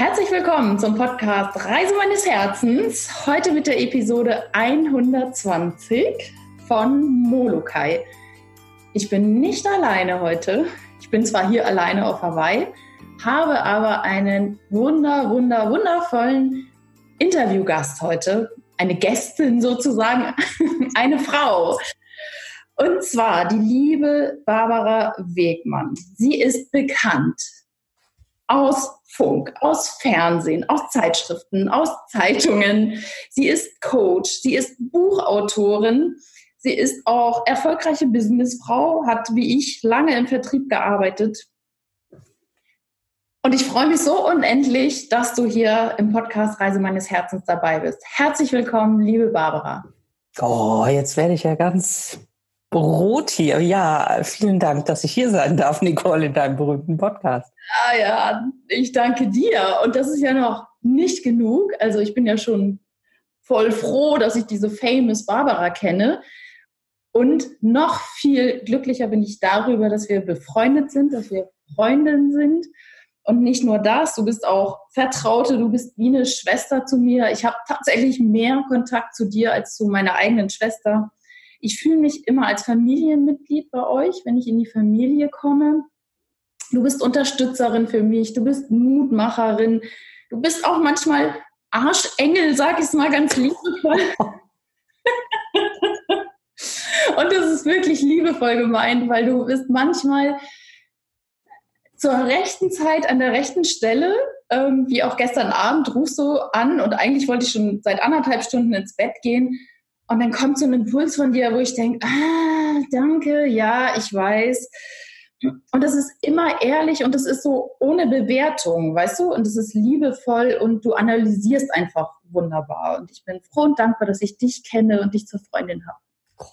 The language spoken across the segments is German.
Herzlich willkommen zum Podcast Reise meines Herzens. Heute mit der Episode 120 von Molokai. Ich bin nicht alleine heute. Ich bin zwar hier alleine auf Hawaii, habe aber einen wunder, wunder, wundervollen Interviewgast heute. Eine Gästin sozusagen, eine Frau. Und zwar die liebe Barbara Wegmann. Sie ist bekannt aus Funk, aus Fernsehen, aus Zeitschriften, aus Zeitungen. Sie ist Coach, sie ist Buchautorin, sie ist auch erfolgreiche Businessfrau, hat wie ich lange im Vertrieb gearbeitet. Und ich freue mich so unendlich, dass du hier im Podcast Reise meines Herzens dabei bist. Herzlich willkommen, liebe Barbara. Oh, jetzt werde ich ja ganz Brot hier. Ja, vielen Dank, dass ich hier sein darf, Nicole, in deinem berühmten Podcast. Ah ja, ich danke dir. Und das ist ja noch nicht genug. Also ich bin ja schon voll froh, dass ich diese famous Barbara kenne. Und noch viel glücklicher bin ich darüber, dass wir befreundet sind, dass wir Freundinnen sind. Und nicht nur das, du bist auch Vertraute, du bist wie eine Schwester zu mir. Ich habe tatsächlich mehr Kontakt zu dir als zu meiner eigenen Schwester ich fühle mich immer als Familienmitglied bei euch, wenn ich in die Familie komme. Du bist Unterstützerin für mich, du bist Mutmacherin, du bist auch manchmal Arschengel, sag ich es mal ganz liebevoll. Und das ist wirklich liebevoll gemeint, weil du bist manchmal zur rechten Zeit an der rechten Stelle, ähm, wie auch gestern Abend, rufst du an und eigentlich wollte ich schon seit anderthalb Stunden ins Bett gehen und dann kommt so ein Impuls von dir, wo ich denke, ah, danke, ja, ich weiß. Und das ist immer ehrlich und das ist so ohne Bewertung, weißt du? Und das ist liebevoll und du analysierst einfach wunderbar. Und ich bin froh und dankbar, dass ich dich kenne und dich zur Freundin habe.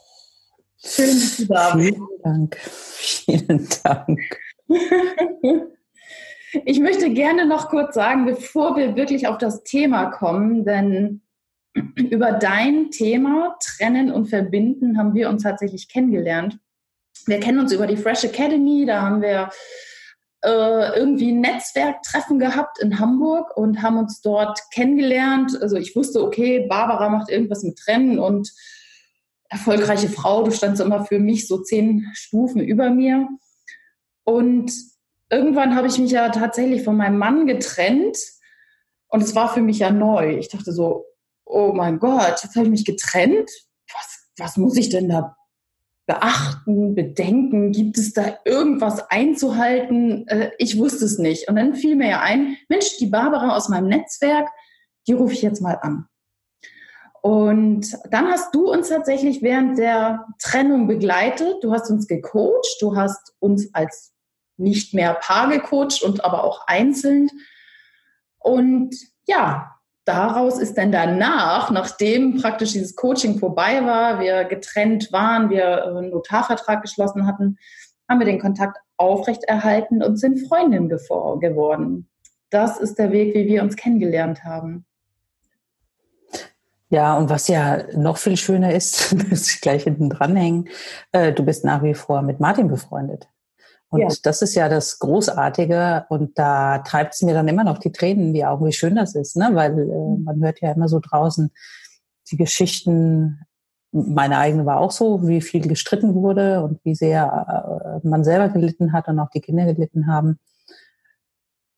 Schön, dass du da bist. Vielen Dank. Vielen Dank. Ich möchte gerne noch kurz sagen, bevor wir wirklich auf das Thema kommen, denn über dein Thema Trennen und Verbinden haben wir uns tatsächlich kennengelernt. Wir kennen uns über die Fresh Academy, da haben wir äh, irgendwie ein Netzwerktreffen gehabt in Hamburg und haben uns dort kennengelernt. Also ich wusste, okay, Barbara macht irgendwas mit Trennen und erfolgreiche Frau, du standst immer für mich so zehn Stufen über mir. Und irgendwann habe ich mich ja tatsächlich von meinem Mann getrennt und es war für mich ja neu. Ich dachte so, oh mein Gott, jetzt habe ich mich getrennt. Was, was muss ich denn da beachten, bedenken? Gibt es da irgendwas einzuhalten? Äh, ich wusste es nicht. Und dann fiel mir ja ein, Mensch, die Barbara aus meinem Netzwerk, die rufe ich jetzt mal an. Und dann hast du uns tatsächlich während der Trennung begleitet. Du hast uns gecoacht. Du hast uns als nicht mehr Paar gecoacht und aber auch einzeln. Und ja, daraus ist dann danach, nachdem praktisch dieses Coaching vorbei war, wir getrennt waren, wir einen Notarvertrag geschlossen hatten, haben wir den Kontakt aufrechterhalten und sind Freundinnen geworden. Das ist der Weg, wie wir uns kennengelernt haben. Ja, und was ja noch viel schöner ist, muss ich gleich hinten dranhängen, äh, du bist nach wie vor mit Martin befreundet. Und ja. das ist ja das Großartige und da treibt es mir dann immer noch die Tränen in die Augen, wie schön das ist, ne? weil äh, mhm. man hört ja immer so draußen die Geschichten, meine eigene war auch so, wie viel gestritten wurde und wie sehr äh, man selber gelitten hat und auch die Kinder gelitten haben.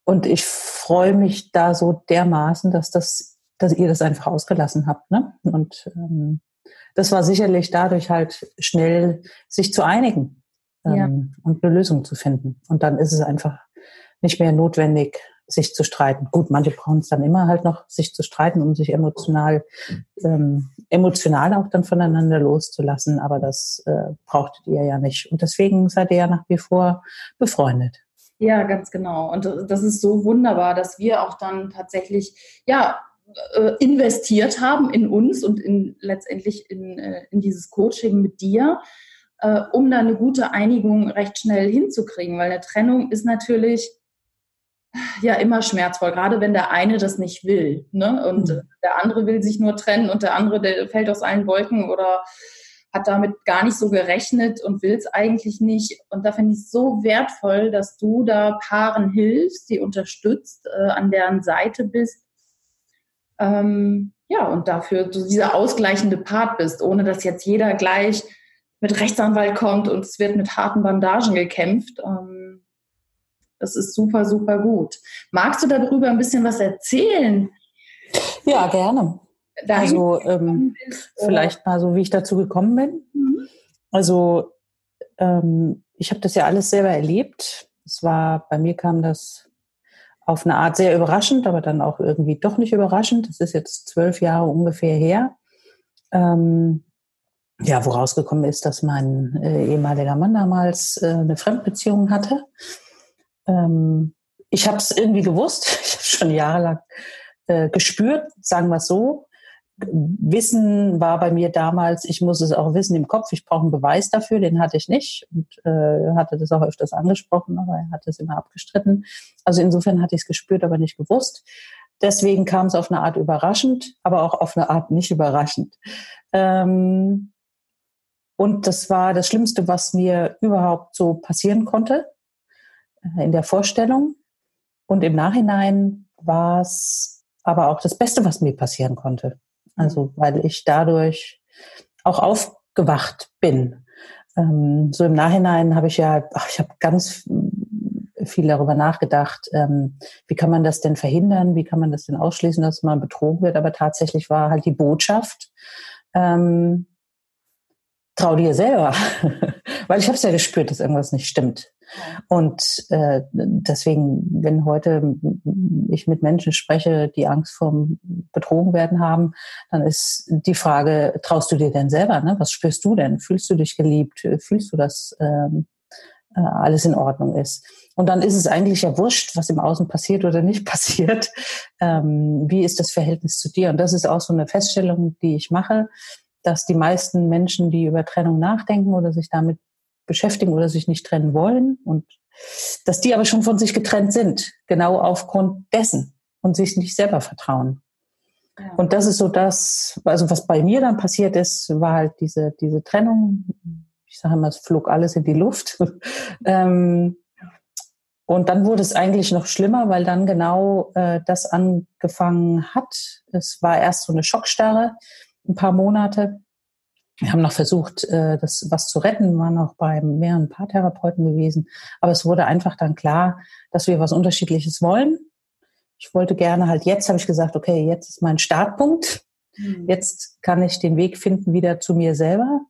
Und ich freue mich da so dermaßen, dass das, dass ihr das einfach ausgelassen habt. Ne? Und ähm, das war sicherlich dadurch halt schnell, sich zu einigen ähm, ja. und eine Lösung zu finden. Und dann ist es einfach nicht mehr notwendig, sich zu streiten. Gut, manche brauchen es dann immer halt noch, sich zu streiten, um sich emotional, ähm, emotional auch dann voneinander loszulassen. Aber das äh, brauchtet ihr ja nicht. Und deswegen seid ihr ja nach wie vor befreundet. Ja, ganz genau. Und das ist so wunderbar, dass wir auch dann tatsächlich, ja, äh, investiert haben in uns und in, letztendlich in, äh, in dieses Coaching mit dir äh, um da eine gute Einigung recht schnell hinzukriegen, weil eine Trennung ist natürlich ja immer schmerzvoll, gerade wenn der eine das nicht will. Ne? Und mhm. der andere will sich nur trennen und der andere, der fällt aus allen Wolken oder hat damit gar nicht so gerechnet und will es eigentlich nicht. Und da finde ich es so wertvoll, dass du da Paaren hilfst, die unterstützt, äh, an deren Seite bist. Ähm, ja, und dafür du dieser ausgleichende Part bist, ohne dass jetzt jeder gleich mit Rechtsanwalt kommt und es wird mit harten Bandagen gekämpft. Ähm, das ist super, super gut. Magst du darüber ein bisschen was erzählen? Ja, gerne. also ähm, vielleicht mal so, wie ich dazu gekommen bin. Mhm. Also ähm, ich habe das ja alles selber erlebt. Es war, bei mir kam das auf eine Art sehr überraschend, aber dann auch irgendwie doch nicht überraschend. Das ist jetzt zwölf Jahre ungefähr her. Ähm, ja, woraus gekommen ist, dass mein äh, ehemaliger Mann damals äh, eine Fremdbeziehung hatte. Ähm, ich habe es irgendwie gewusst. Ich habe schon jahrelang äh, gespürt, sagen wir es so. Wissen war bei mir damals, ich muss es auch wissen im Kopf, ich brauche einen Beweis dafür, den hatte ich nicht und äh, hatte das auch öfters angesprochen, aber er hat es immer abgestritten. Also insofern hatte ich es gespürt, aber nicht gewusst. Deswegen kam es auf eine Art überraschend, aber auch auf eine Art nicht überraschend. Ähm, und das war das Schlimmste, was mir überhaupt so passieren konnte äh, in der Vorstellung. Und im Nachhinein war es aber auch das Beste, was mir passieren konnte. Also weil ich dadurch auch aufgewacht bin. Ähm, so im Nachhinein habe ich ja, ach, ich habe ganz viel darüber nachgedacht, ähm, wie kann man das denn verhindern, wie kann man das denn ausschließen, dass man betrogen wird. Aber tatsächlich war halt die Botschaft, ähm, trau dir selber, weil ich habe es ja gespürt, dass irgendwas nicht stimmt. Und äh, deswegen, wenn heute ich mit Menschen spreche, die Angst vorm Betrogen werden haben, dann ist die Frage, traust du dir denn selber? Ne? Was spürst du denn? Fühlst du dich geliebt? Fühlst du, dass ähm, äh, alles in Ordnung ist? Und dann ist es eigentlich ja wurscht, was im Außen passiert oder nicht passiert. Ähm, wie ist das Verhältnis zu dir? Und das ist auch so eine Feststellung, die ich mache, dass die meisten Menschen, die über Trennung nachdenken oder sich damit beschäftigen oder sich nicht trennen wollen und dass die aber schon von sich getrennt sind, genau aufgrund dessen und sich nicht selber vertrauen. Ja. Und das ist so das, also was bei mir dann passiert ist, war halt diese, diese Trennung. Ich sage immer, es flog alles in die Luft. ähm, und dann wurde es eigentlich noch schlimmer, weil dann genau äh, das angefangen hat. Es war erst so eine Schockstarre, ein paar Monate. Wir haben noch versucht, äh, das was zu retten, waren auch bei mehreren Paartherapeuten gewesen. Aber es wurde einfach dann klar, dass wir was Unterschiedliches wollen. Ich wollte gerne halt jetzt, habe ich gesagt, okay, jetzt ist mein Startpunkt. Mhm. Jetzt kann ich den Weg finden wieder zu mir selber.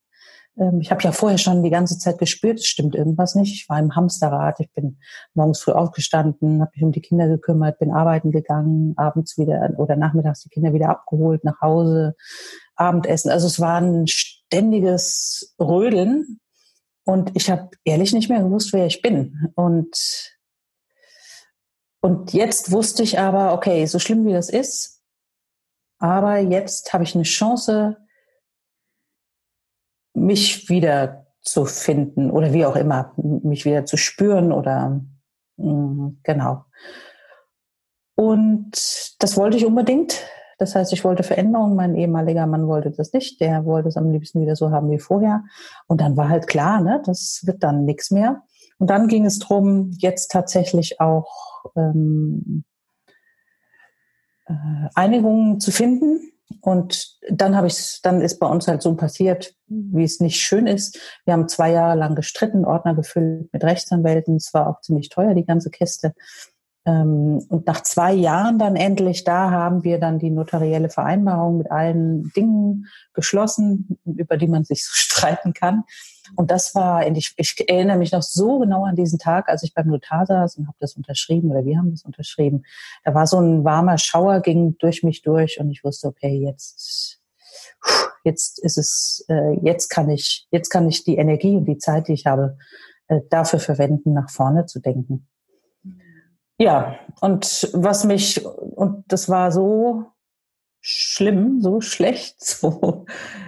Ähm, ich habe ja vorher schon die ganze Zeit gespürt, es stimmt irgendwas nicht. Ich war im Hamsterrad, ich bin morgens früh aufgestanden, habe mich um die Kinder gekümmert, bin arbeiten gegangen, abends wieder oder nachmittags die Kinder wieder abgeholt, nach Hause, Abendessen. Also es war ein ständiges Rödeln und ich habe ehrlich nicht mehr gewusst, wer ich bin. Und, und jetzt wusste ich aber, okay, so schlimm wie das ist, aber jetzt habe ich eine Chance, mich wieder zu finden oder wie auch immer, mich wieder zu spüren oder mm, genau. Und das wollte ich unbedingt. Das heißt, ich wollte Veränderung. Mein ehemaliger Mann wollte das nicht. Der wollte es am liebsten wieder so haben wie vorher. Und dann war halt klar, ne, das wird dann nichts mehr. Und dann ging es darum, jetzt tatsächlich auch ähm, äh, Einigungen zu finden. Und dann habe ich, dann ist bei uns halt so passiert, wie es nicht schön ist. Wir haben zwei Jahre lang gestritten, Ordner gefüllt mit Rechtsanwälten. Es war auch ziemlich teuer, die ganze Kiste. Ähm, und nach zwei Jahren dann endlich, da haben wir dann die notarielle Vereinbarung mit allen Dingen geschlossen, über die man sich so streiten kann. Und das war, ich, ich erinnere mich noch so genau an diesen Tag, als ich beim Notar saß und habe das unterschrieben oder wir haben das unterschrieben. Da war so ein warmer Schauer, ging durch mich durch und ich wusste, okay, jetzt, jetzt ist es, äh, jetzt kann ich, jetzt kann ich die Energie und die Zeit, die ich habe, äh, dafür verwenden, nach vorne zu denken. Ja, und was mich, und das war so schlimm, so schlecht, so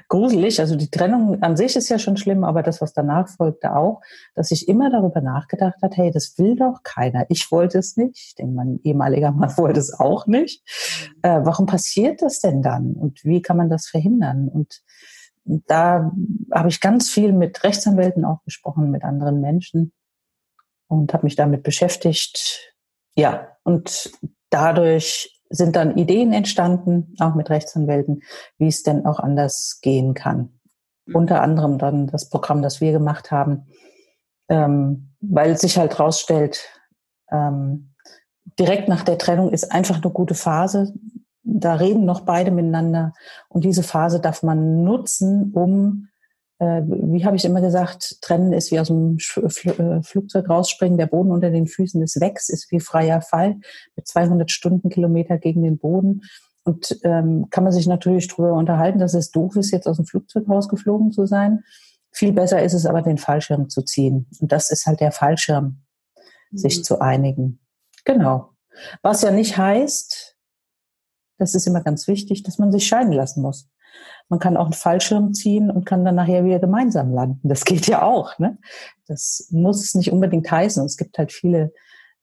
gruselig. Also die Trennung an sich ist ja schon schlimm, aber das, was danach folgte auch, dass ich immer darüber nachgedacht hat, hey, das will doch keiner. Ich wollte es nicht, denn mein ehemaliger Mann wollte es auch nicht. Äh, warum passiert das denn dann? Und wie kann man das verhindern? Und da habe ich ganz viel mit Rechtsanwälten auch gesprochen, mit anderen Menschen und habe mich damit beschäftigt. Ja, und dadurch sind dann Ideen entstanden, auch mit Rechtsanwälten, wie es denn auch anders gehen kann. Mhm. Unter anderem dann das Programm, das wir gemacht haben, ähm, weil sich halt rausstellt, ähm, direkt nach der Trennung ist einfach eine gute Phase. Da reden noch beide miteinander und diese Phase darf man nutzen, um wie habe ich immer gesagt, trennen ist wie aus dem äh, Flugzeug rausspringen, der Boden unter den Füßen ist weg, ist wie freier Fall mit 200 Stundenkilometer gegen den Boden. Und ähm, kann man sich natürlich darüber unterhalten, dass es doof ist, jetzt aus dem Flugzeug rausgeflogen zu sein. Viel besser ist es aber, den Fallschirm zu ziehen. Und das ist halt der Fallschirm, mhm. sich zu einigen. Genau. Was ja nicht heißt, das ist immer ganz wichtig, dass man sich scheiden lassen muss. Man kann auch einen Fallschirm ziehen und kann dann nachher wieder gemeinsam landen. Das geht ja auch. Ne? Das muss es nicht unbedingt heißen. Es gibt halt viele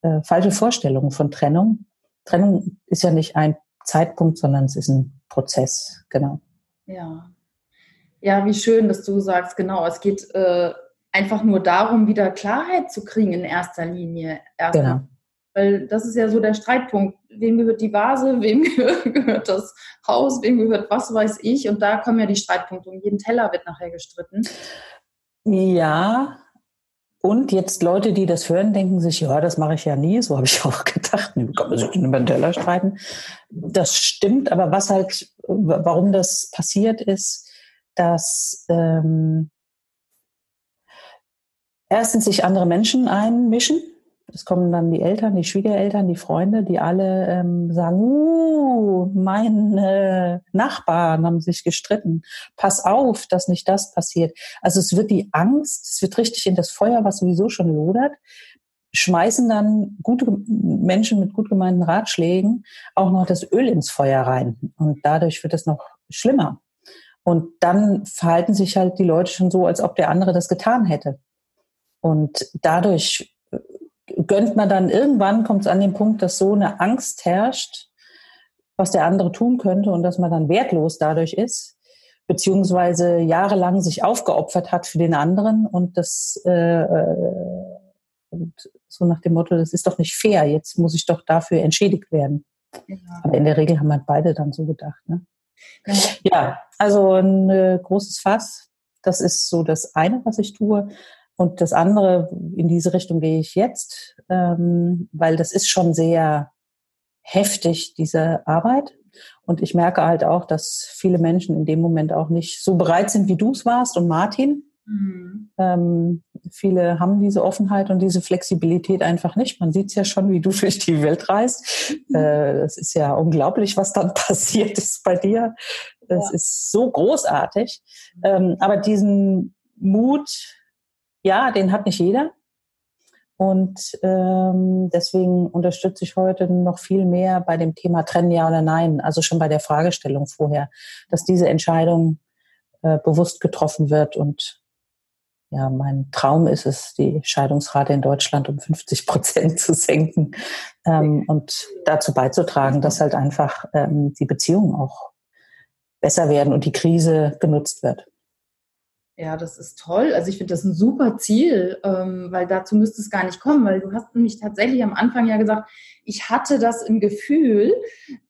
äh, falsche Vorstellungen von Trennung. Trennung ist ja nicht ein Zeitpunkt, sondern es ist ein Prozess. Genau. Ja. Ja, wie schön, dass du sagst, genau, es geht äh, einfach nur darum, wieder Klarheit zu kriegen in erster Linie. Erster genau. Weil das ist ja so der Streitpunkt. Wem gehört die Vase, wem gehört das Haus, wem gehört was weiß ich. Und da kommen ja die Streitpunkte. Um jeden Teller wird nachher gestritten. Ja, und jetzt Leute, die das hören, denken sich, ja, das mache ich ja nie. So habe ich auch gedacht. Wie kann man sich über den Teller streiten? Das stimmt, aber was halt, warum das passiert ist, dass ähm, erstens sich andere Menschen einmischen es kommen dann die Eltern, die Schwiegereltern, die Freunde, die alle ähm, sagen, uh, meine Nachbarn haben sich gestritten. Pass auf, dass nicht das passiert. Also es wird die Angst, es wird richtig in das Feuer, was sowieso schon lodert, schmeißen dann gute Menschen mit gut gemeinten Ratschlägen auch noch das Öl ins Feuer rein. Und dadurch wird es noch schlimmer. Und dann verhalten sich halt die Leute schon so, als ob der andere das getan hätte. Und dadurch gönnt man dann irgendwann, kommt es an den Punkt, dass so eine Angst herrscht, was der andere tun könnte und dass man dann wertlos dadurch ist, beziehungsweise jahrelang sich aufgeopfert hat für den anderen und das äh, äh, und so nach dem Motto, das ist doch nicht fair, jetzt muss ich doch dafür entschädigt werden. Ja. Aber in der Regel haben halt beide dann so gedacht. Ne? Ja. ja, also ein äh, großes Fass. Das ist so das eine, was ich tue. Und das andere, in diese Richtung gehe ich jetzt, ähm, weil das ist schon sehr heftig, diese Arbeit. Und ich merke halt auch, dass viele Menschen in dem Moment auch nicht so bereit sind, wie du es warst und Martin. Mhm. Ähm, viele haben diese Offenheit und diese Flexibilität einfach nicht. Man sieht es ja schon, wie du durch die Welt reist. Mhm. Äh, ist ja unglaublich, was dann passiert ist bei dir. Es ja. ist so großartig. Ähm, aber diesen Mut, ja, den hat nicht jeder. Und ähm, deswegen unterstütze ich heute noch viel mehr bei dem Thema Trennen ja oder nein, also schon bei der Fragestellung vorher, dass diese Entscheidung äh, bewusst getroffen wird. Und ja, mein Traum ist es, die Scheidungsrate in Deutschland um 50 Prozent zu senken ähm, und dazu beizutragen, dass halt einfach ähm, die Beziehungen auch besser werden und die Krise genutzt wird. Ja, das ist toll. Also ich finde das ein super Ziel, ähm, weil dazu müsste es gar nicht kommen, weil du hast nämlich tatsächlich am Anfang ja gesagt, ich hatte das im Gefühl,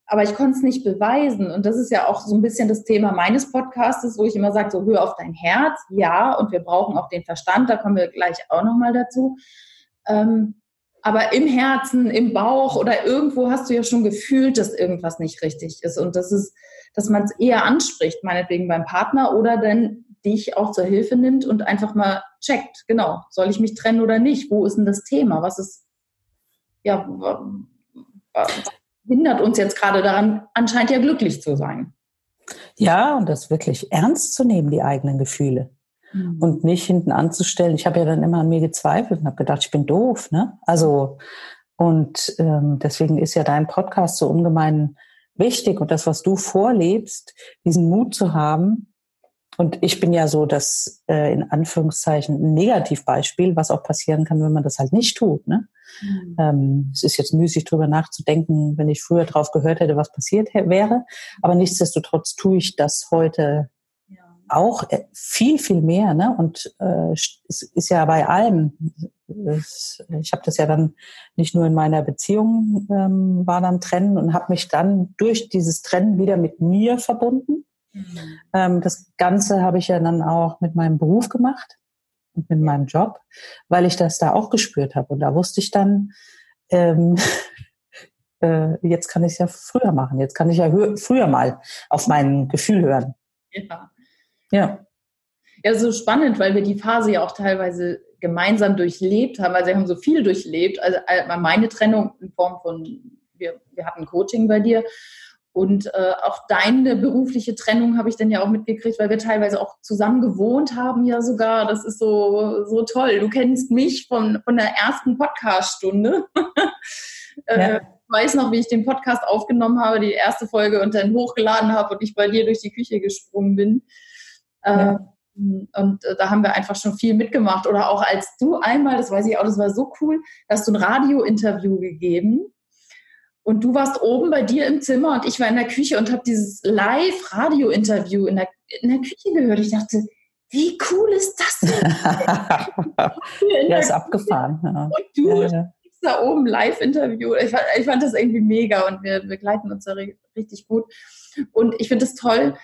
aber ich konnte es nicht beweisen. Und das ist ja auch so ein bisschen das Thema meines Podcastes, wo ich immer sage, so hör auf dein Herz, ja, und wir brauchen auch den Verstand, da kommen wir gleich auch nochmal dazu. Ähm, aber im Herzen, im Bauch oder irgendwo hast du ja schon gefühlt, dass irgendwas nicht richtig ist. Und das ist, dass man es eher anspricht, meinetwegen beim Partner oder dann dich auch zur Hilfe nimmt und einfach mal checkt, genau, soll ich mich trennen oder nicht? Wo ist denn das Thema? Was ist, ja, was hindert uns jetzt gerade daran, anscheinend ja glücklich zu sein? Ja, und das wirklich ernst zu nehmen, die eigenen Gefühle. Mhm. Und nicht hinten anzustellen. Ich habe ja dann immer an mir gezweifelt und habe gedacht, ich bin doof. Ne? Also, und ähm, deswegen ist ja dein Podcast so ungemein wichtig und das, was du vorlebst, diesen Mut zu haben, und ich bin ja so das äh, in Anführungszeichen Negativbeispiel, was auch passieren kann, wenn man das halt nicht tut. Ne? Mhm. Ähm, es ist jetzt müßig, drüber nachzudenken, wenn ich früher drauf gehört hätte, was passiert wäre. Aber nichtsdestotrotz tue ich das heute ja. auch äh, viel, viel mehr. Ne? Und äh, es ist ja bei allem. Es, ich habe das ja dann nicht nur in meiner Beziehung ähm, war dann trennen und habe mich dann durch dieses Trennen wieder mit mir verbunden. Mhm. Ähm, das Ganze habe ich ja dann auch mit meinem Beruf gemacht und mit meinem Job, weil ich das da auch gespürt habe. Und da wusste ich dann, ähm, äh, jetzt kann ich es ja früher machen. Jetzt kann ich ja früher mal auf mein Gefühl hören. Ja. Ja. Ja, so spannend, weil wir die Phase ja auch teilweise gemeinsam durchlebt haben. Also wir haben so viel durchlebt. Also äh, meine Trennung in Form von, wir, wir hatten Coaching bei dir. Und äh, auch deine berufliche Trennung habe ich dann ja auch mitgekriegt, weil wir teilweise auch zusammen gewohnt haben, ja sogar. Das ist so, so toll. Du kennst mich von, von der ersten Podcast-Stunde. äh, ja weiß noch, wie ich den Podcast aufgenommen habe, die erste Folge und dann hochgeladen habe und ich bei dir durch die Küche gesprungen bin. Ja. Ähm, und äh, da haben wir einfach schon viel mitgemacht. Oder auch als du einmal, das weiß ich auch, das war so cool, hast du ein Radio-Interview gegeben. Und du warst oben bei dir im Zimmer und ich war in der Küche und habe dieses Live-Radio-Interview in der, in der Küche gehört. Ich dachte, wie cool ist das denn? ja, ist abgefahren. Ja. Und du ja, ja da oben Live-Interview. Ich, ich, fand das irgendwie mega und wir begleiten uns da richtig gut. Und ich finde es toll,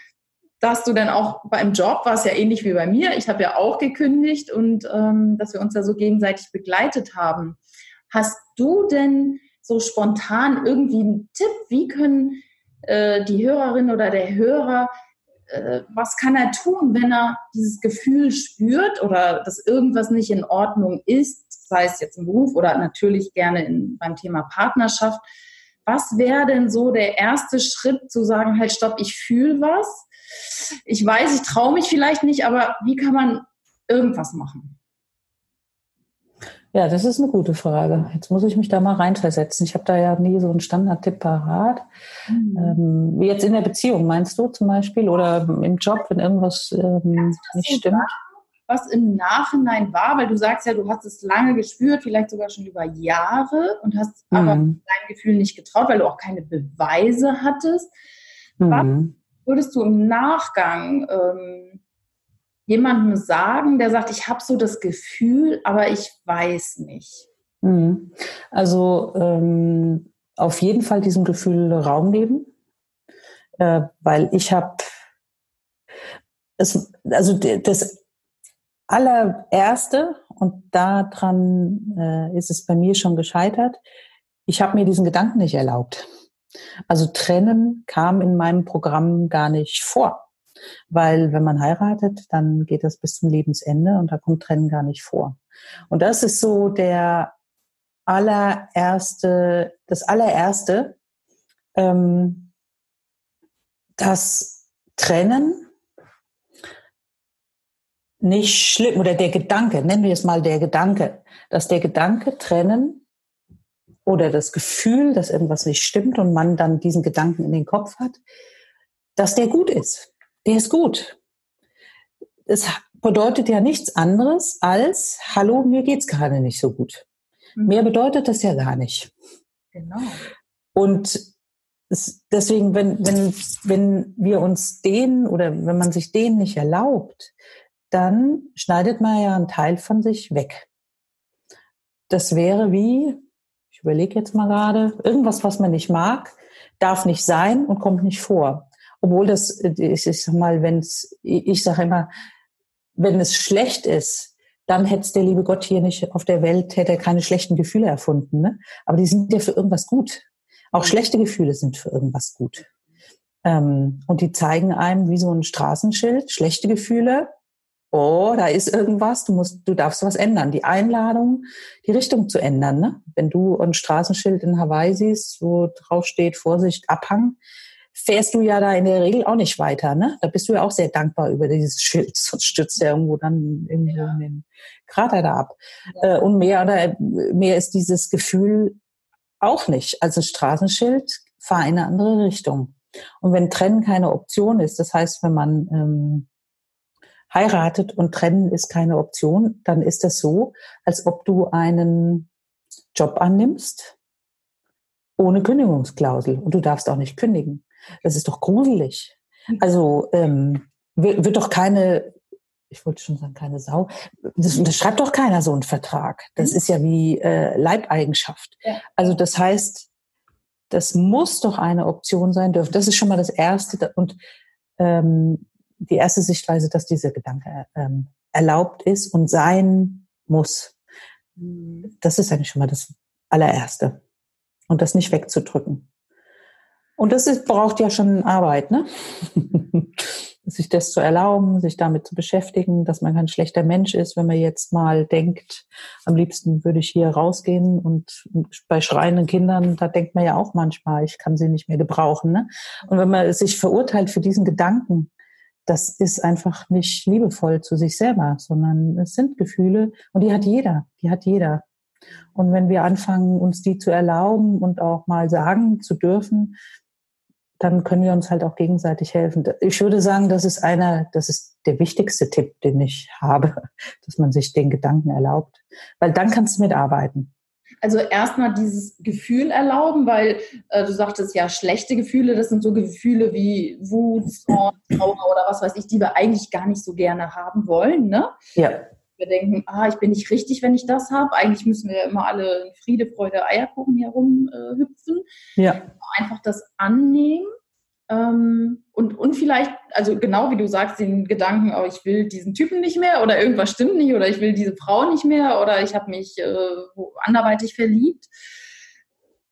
dass du dann auch beim Job war es ja ähnlich wie bei mir. Ich habe ja auch gekündigt und ähm, dass wir uns da so gegenseitig begleitet haben. Hast du denn so spontan irgendwie einen Tipp, wie können äh, die Hörerin oder der Hörer, äh, was kann er tun, wenn er dieses Gefühl spürt oder dass irgendwas nicht in Ordnung ist? sei es jetzt im Beruf oder natürlich gerne in, beim Thema Partnerschaft. Was wäre denn so der erste Schritt zu sagen, halt stopp, ich fühle was. Ich weiß, ich traue mich vielleicht nicht, aber wie kann man irgendwas machen? Ja, das ist eine gute Frage. Jetzt muss ich mich da mal reinversetzen. Ich habe da ja nie so einen Standardtipp parat. Mhm. Ähm, jetzt in der Beziehung, meinst du zum Beispiel? Oder im Job, wenn irgendwas ähm, nicht stimmt? Was im Nachhinein war, weil du sagst ja, du hast es lange gespürt, vielleicht sogar schon über Jahre und hast mhm. aber deinem Gefühl nicht getraut, weil du auch keine Beweise hattest. Mhm. Was würdest du im Nachgang ähm, jemandem sagen, der sagt, ich habe so das Gefühl, aber ich weiß nicht? Mhm. Also ähm, auf jeden Fall diesem Gefühl Raum geben, äh, weil ich habe also das allererste, und daran äh, ist es bei mir schon gescheitert, ich habe mir diesen Gedanken nicht erlaubt. Also trennen kam in meinem Programm gar nicht vor. Weil wenn man heiratet, dann geht das bis zum Lebensende und da kommt Trennen gar nicht vor. Und das ist so der allererste, das allererste, ähm, das Trennen nicht schlimm oder der Gedanke, nennen wir es mal der Gedanke, dass der Gedanke trennen oder das Gefühl, dass irgendwas nicht stimmt und man dann diesen Gedanken in den Kopf hat, dass der gut ist. Der ist gut. Es bedeutet ja nichts anderes als, hallo, mir geht's gerade nicht so gut. Mhm. Mehr bedeutet das ja gar nicht. Genau. Und deswegen, wenn, wenn, wenn wir uns den oder wenn man sich den nicht erlaubt, dann schneidet man ja einen Teil von sich weg. Das wäre wie, ich überlege jetzt mal gerade, irgendwas, was man nicht mag, darf nicht sein und kommt nicht vor. Obwohl das, ich sag mal, wenn es, ich sage immer, wenn es schlecht ist, dann hätte der liebe Gott hier nicht auf der Welt, hätte er keine schlechten Gefühle erfunden. Ne? Aber die sind ja für irgendwas gut. Auch schlechte Gefühle sind für irgendwas gut. Ähm, und die zeigen einem wie so ein Straßenschild, schlechte Gefühle, oh, da ist irgendwas, du musst, du darfst was ändern. Die Einladung, die Richtung zu ändern. Ne? Wenn du ein Straßenschild in Hawaii siehst, wo drauf steht, Vorsicht, Abhang, fährst du ja da in der Regel auch nicht weiter. Ne? Da bist du ja auch sehr dankbar über dieses Schild, sonst stürzt der irgendwo dann irgendwo ja. in den Krater da ab. Ja. Äh, und mehr oder mehr ist dieses Gefühl auch nicht. Also Straßenschild, fahr in eine andere Richtung. Und wenn Trennen keine Option ist, das heißt, wenn man ähm, heiratet und trennen ist keine Option, dann ist das so, als ob du einen Job annimmst ohne Kündigungsklausel und du darfst auch nicht kündigen. Das ist doch gruselig. Also ähm, wird, wird doch keine, ich wollte schon sagen, keine Sau, das unterschreibt doch keiner so einen Vertrag. Das mhm. ist ja wie äh, Leibeigenschaft. Ja. Also das heißt, das muss doch eine Option sein dürfen. Das ist schon mal das Erste. Und ähm, die erste Sichtweise, dass dieser Gedanke ähm, erlaubt ist und sein muss. Das ist eigentlich schon mal das allererste. Und das nicht wegzudrücken. Und das ist, braucht ja schon Arbeit, ne? sich das zu erlauben, sich damit zu beschäftigen, dass man kein schlechter Mensch ist, wenn man jetzt mal denkt, am liebsten würde ich hier rausgehen und bei schreienden Kindern, da denkt man ja auch manchmal, ich kann sie nicht mehr gebrauchen. Ne? Und wenn man sich verurteilt für diesen Gedanken, das ist einfach nicht liebevoll zu sich selber, sondern es sind Gefühle und die hat jeder, die hat jeder. Und wenn wir anfangen, uns die zu erlauben und auch mal sagen zu dürfen, dann können wir uns halt auch gegenseitig helfen. Ich würde sagen, das ist einer, das ist der wichtigste Tipp, den ich habe, dass man sich den Gedanken erlaubt, weil dann kannst du mitarbeiten. Also erstmal dieses Gefühl erlauben, weil äh, du sagtest ja, schlechte Gefühle, das sind so Gefühle wie Wut, Trauer oder was weiß ich, die wir eigentlich gar nicht so gerne haben wollen. Ne? Ja. Wir denken, ah, ich bin nicht richtig, wenn ich das habe. Eigentlich müssen wir immer alle in Friede, Freude, Eierkuchen herum äh. Ja. Einfach das annehmen ähm, und, und vielleicht, also genau wie du sagst, den Gedanken, oh, ich will diesen Typen nicht mehr oder irgendwas stimmt nicht oder ich will diese Frau nicht mehr oder ich habe mich äh, anderweitig verliebt.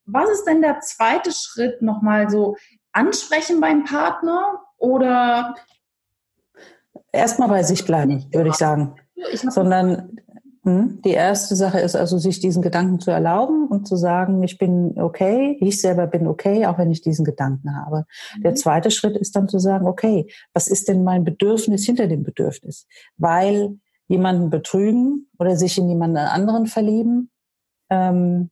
Was ist denn der zweite Schritt nochmal so? Ansprechen beim Partner oder? Erstmal bei sich bleiben, würde ich sagen. Sondern hm? Die erste Sache ist also, sich diesen Gedanken zu erlauben und zu sagen, ich bin okay, ich selber bin okay, auch wenn ich diesen Gedanken habe. Mhm. Der zweite Schritt ist dann zu sagen, okay, was ist denn mein Bedürfnis hinter dem Bedürfnis? Weil jemanden betrügen oder sich in jemanden anderen verlieben, ähm,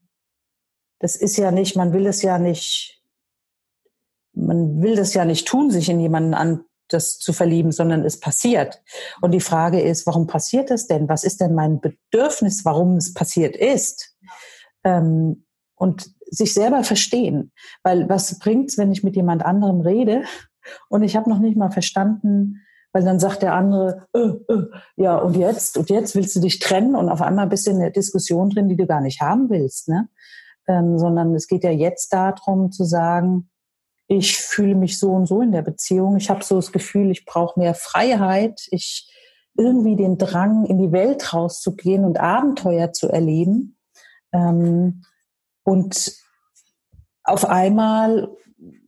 das ist ja nicht, man will es ja nicht, man will das ja nicht tun, sich in jemanden an, das zu verlieben, sondern es passiert. Und die Frage ist, warum passiert das denn? Was ist denn mein Bedürfnis, warum es passiert ist? Ähm, und sich selber verstehen. Weil was bringt's, wenn ich mit jemand anderem rede und ich habe noch nicht mal verstanden, weil dann sagt der andere, äh, äh, ja, und jetzt? Und jetzt willst du dich trennen und auf einmal bist du in der Diskussion drin, die du gar nicht haben willst. Ne? Ähm, sondern es geht ja jetzt darum zu sagen, ich fühle mich so und so in der Beziehung. Ich habe so das Gefühl, ich brauche mehr Freiheit. Ich irgendwie den Drang, in die Welt rauszugehen und Abenteuer zu erleben. Ähm, und auf einmal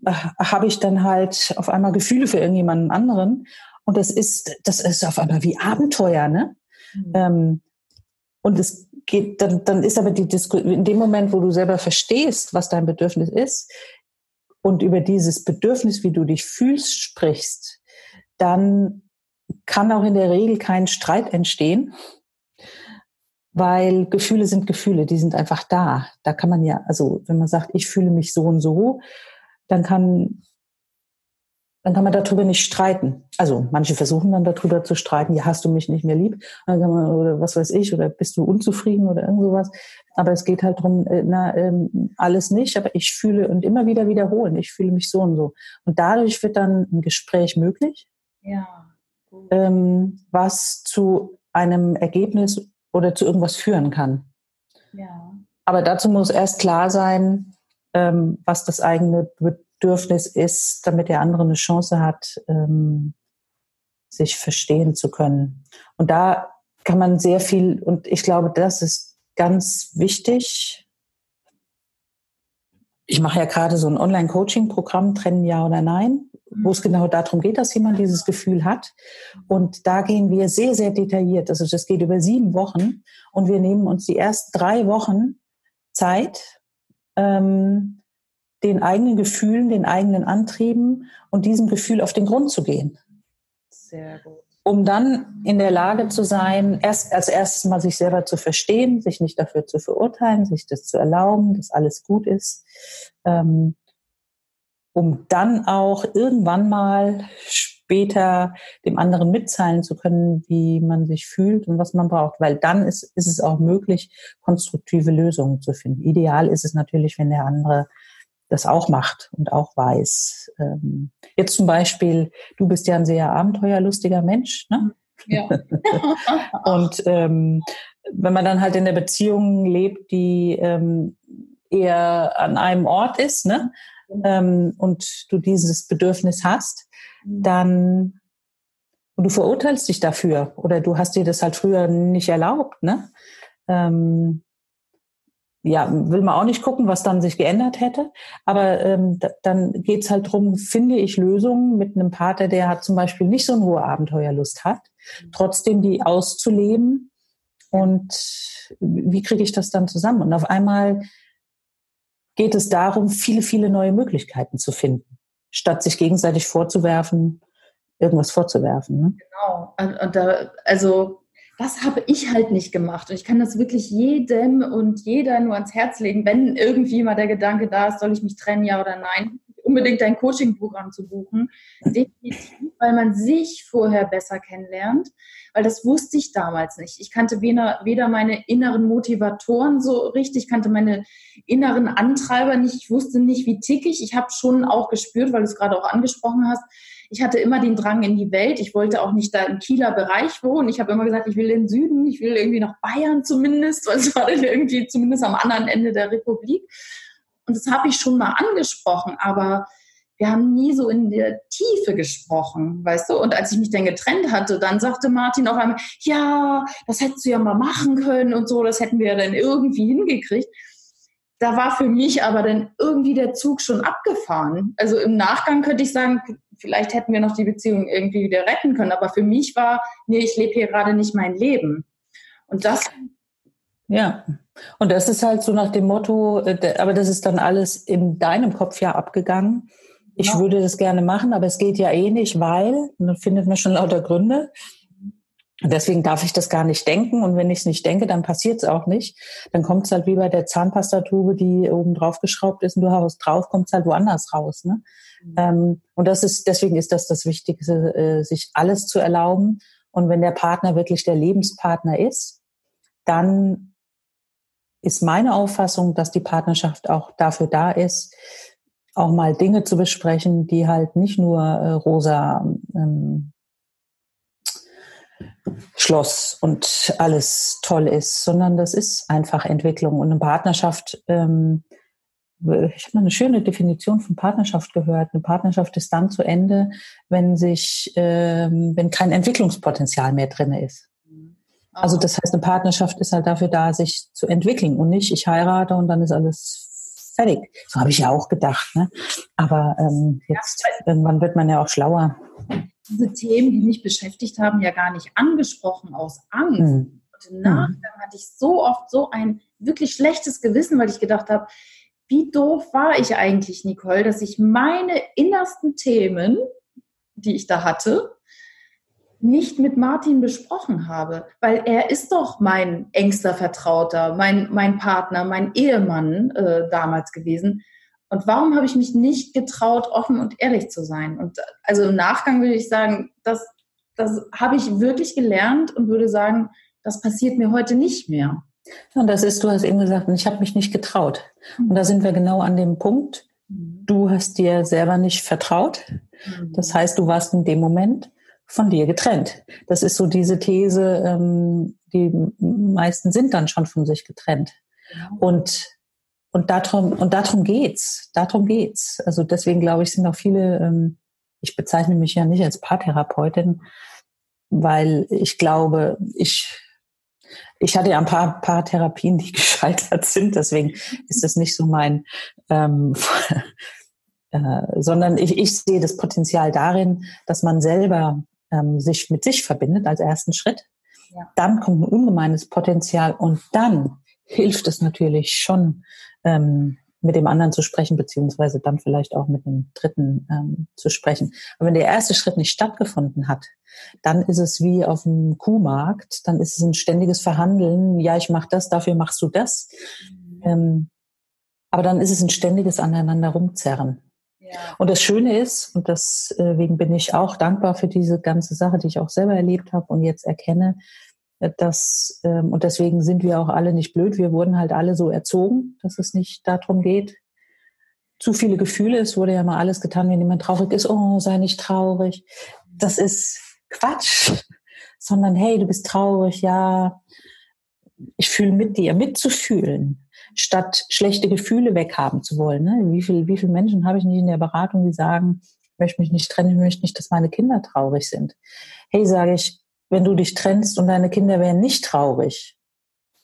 äh, habe ich dann halt auf einmal Gefühle für irgendjemanden anderen. Und das ist, das ist auf einmal wie Abenteuer, ne? Mhm. Ähm, und es geht, dann, dann ist aber die Diskussion, in dem Moment, wo du selber verstehst, was dein Bedürfnis ist, und über dieses Bedürfnis, wie du dich fühlst, sprichst, dann kann auch in der Regel kein Streit entstehen, weil Gefühle sind Gefühle, die sind einfach da. Da kann man ja, also wenn man sagt, ich fühle mich so und so, dann kann dann kann man darüber nicht streiten. Also manche versuchen dann darüber zu streiten, ja, hast du mich nicht mehr lieb, man, oder was weiß ich, oder bist du unzufrieden oder irgend sowas. Aber es geht halt darum, äh, na, ähm, alles nicht, aber ich fühle und immer wieder wiederholen, ich fühle mich so und so. Und dadurch wird dann ein Gespräch möglich, ja. ähm, was zu einem Ergebnis oder zu irgendwas führen kann. Ja. Aber dazu muss erst klar sein, ähm, was das eigene Bedürfnis ist, damit der andere eine Chance hat, ähm, sich verstehen zu können. Und da kann man sehr viel, und ich glaube, das ist ganz wichtig. Ich mache ja gerade so ein Online-Coaching-Programm, trennen ja oder nein, wo es genau darum geht, dass jemand dieses Gefühl hat. Und da gehen wir sehr, sehr detailliert. Also das geht über sieben Wochen und wir nehmen uns die ersten drei Wochen Zeit, ähm, den eigenen Gefühlen, den eigenen Antrieben und diesem Gefühl auf den Grund zu gehen. Sehr gut. Um dann in der Lage zu sein, erst als erstes mal sich selber zu verstehen, sich nicht dafür zu verurteilen, sich das zu erlauben, dass alles gut ist, ähm, um dann auch irgendwann mal später dem anderen mitteilen zu können, wie man sich fühlt und was man braucht. Weil dann ist, ist es auch möglich, konstruktive Lösungen zu finden. Ideal ist es natürlich, wenn der andere das auch macht und auch weiß. Ähm, jetzt zum Beispiel, du bist ja ein sehr abenteuerlustiger Mensch, ne? Ja. und ähm, wenn man dann halt in der Beziehung lebt, die ähm, eher an einem Ort ist, ne? Ähm, und du dieses Bedürfnis hast, mhm. dann und du verurteilst dich dafür oder du hast dir das halt früher nicht erlaubt, ne? Ähm, ja, will man auch nicht gucken, was dann sich geändert hätte. Aber ähm, dann geht's halt drum, finde ich Lösungen mit einem Partner, der hat zum Beispiel nicht so eine hohe Abenteuerlust hat, mhm. trotzdem die auszuleben. Und wie kriege ich das dann zusammen? Und auf einmal geht es darum, viele, viele neue Möglichkeiten zu finden, statt sich gegenseitig vorzuwerfen, irgendwas vorzuwerfen. Ne? Genau. Und, und da, also das habe ich halt nicht gemacht. Und ich kann das wirklich jedem und jeder nur ans Herz legen, wenn irgendwie mal der Gedanke da ist, soll ich mich trennen, ja oder nein, unbedingt ein Coaching-Programm zu buchen. Definitiv, weil man sich vorher besser kennenlernt, weil das wusste ich damals nicht. Ich kannte weder, weder meine inneren Motivatoren so richtig, kannte meine inneren Antreiber nicht, ich wusste nicht, wie tickig. Ich habe schon auch gespürt, weil du es gerade auch angesprochen hast, ich hatte immer den Drang in die Welt. Ich wollte auch nicht da im Kieler Bereich wohnen. Ich habe immer gesagt, ich will in den Süden, ich will irgendwie nach Bayern zumindest, weil es war dann irgendwie zumindest am anderen Ende der Republik. Und das habe ich schon mal angesprochen, aber wir haben nie so in der Tiefe gesprochen, weißt du? Und als ich mich dann getrennt hatte, dann sagte Martin auf einmal, ja, das hättest du ja mal machen können und so, das hätten wir ja dann irgendwie hingekriegt. Da war für mich aber dann irgendwie der Zug schon abgefahren. Also im Nachgang könnte ich sagen, vielleicht hätten wir noch die Beziehung irgendwie wieder retten können. Aber für mich war, nee, ich lebe hier gerade nicht mein Leben. Und das. Ja. Und das ist halt so nach dem Motto, äh, aber das ist dann alles in deinem Kopf ja abgegangen. Ich ja. würde das gerne machen, aber es geht ja eh nicht, weil, und dann findet man schon lauter Gründe. Deswegen darf ich das gar nicht denken. Und wenn ich es nicht denke, dann passiert es auch nicht. Dann kommt es halt wie bei der Zahnpastatube, die oben drauf geschraubt ist und du haust drauf, kommt es halt woanders raus. Ne? Mhm. Ähm, und das ist, deswegen ist das das Wichtigste, äh, sich alles zu erlauben. Und wenn der Partner wirklich der Lebenspartner ist, dann ist meine Auffassung, dass die Partnerschaft auch dafür da ist, auch mal Dinge zu besprechen, die halt nicht nur äh, rosa ähm, Schloss und alles toll ist, sondern das ist einfach Entwicklung und eine Partnerschaft. Ähm, ich habe mal eine schöne Definition von Partnerschaft gehört. Eine Partnerschaft ist dann zu Ende, wenn sich, ähm, wenn kein Entwicklungspotenzial mehr drin ist. Also das heißt, eine Partnerschaft ist halt dafür da, sich zu entwickeln und nicht, ich heirate und dann ist alles fertig. So habe ich ja auch gedacht. Ne? Aber ähm, jetzt irgendwann wird man ja auch schlauer. Diese Themen, die mich beschäftigt haben, ja gar nicht angesprochen aus Angst. Hm. Und im Nachgang hatte ich so oft so ein wirklich schlechtes Gewissen, weil ich gedacht habe, wie doof war ich eigentlich, Nicole, dass ich meine innersten Themen, die ich da hatte, nicht mit Martin besprochen habe, weil er ist doch mein engster Vertrauter, mein, mein Partner, mein Ehemann äh, damals gewesen. Und warum habe ich mich nicht getraut, offen und ehrlich zu sein? Und also im Nachgang würde ich sagen, das, das habe ich wirklich gelernt und würde sagen, das passiert mir heute nicht mehr. Und das ist, du hast eben gesagt, ich habe mich nicht getraut. Und da sind wir genau an dem Punkt. Du hast dir selber nicht vertraut. Das heißt, du warst in dem Moment von dir getrennt. Das ist so diese These, ähm, die meisten sind dann schon von sich getrennt. Und und darum und darum geht's. Darum geht's. Also deswegen glaube ich, sind auch viele. Ähm, ich bezeichne mich ja nicht als Paartherapeutin, weil ich glaube, ich ich hatte ja ein paar, paar Therapien, die gescheitert sind, deswegen ist das nicht so mein, ähm, äh, sondern ich, ich sehe das Potenzial darin, dass man selber ähm, sich mit sich verbindet als ersten Schritt. Ja. Dann kommt ein ungemeines Potenzial und dann hilft es natürlich schon, ähm, mit dem anderen zu sprechen, beziehungsweise dann vielleicht auch mit einem Dritten ähm, zu sprechen. Aber wenn der erste Schritt nicht stattgefunden hat, dann ist es wie auf dem Kuhmarkt, dann ist es ein ständiges Verhandeln, ja, ich mache das, dafür machst du das. Mhm. Ähm, aber dann ist es ein ständiges Aneinander rumzerren. Ja. Und das Schöne ist, und deswegen bin ich auch dankbar für diese ganze Sache, die ich auch selber erlebt habe und jetzt erkenne, dass, ähm, und deswegen sind wir auch alle nicht blöd, wir wurden halt alle so erzogen, dass es nicht darum geht, zu viele Gefühle. Es wurde ja mal alles getan, wenn jemand traurig ist. Oh, sei nicht traurig. Das ist Quatsch. Sondern hey, du bist traurig, ja. Ich fühle mit dir, mitzufühlen, statt schlechte Gefühle weghaben zu wollen. Ne? Wie viele wie viel Menschen habe ich nicht in der Beratung, die sagen, ich möchte mich nicht trennen, ich möchte nicht, dass meine Kinder traurig sind. Hey, sage ich, wenn du dich trennst und deine Kinder wären nicht traurig,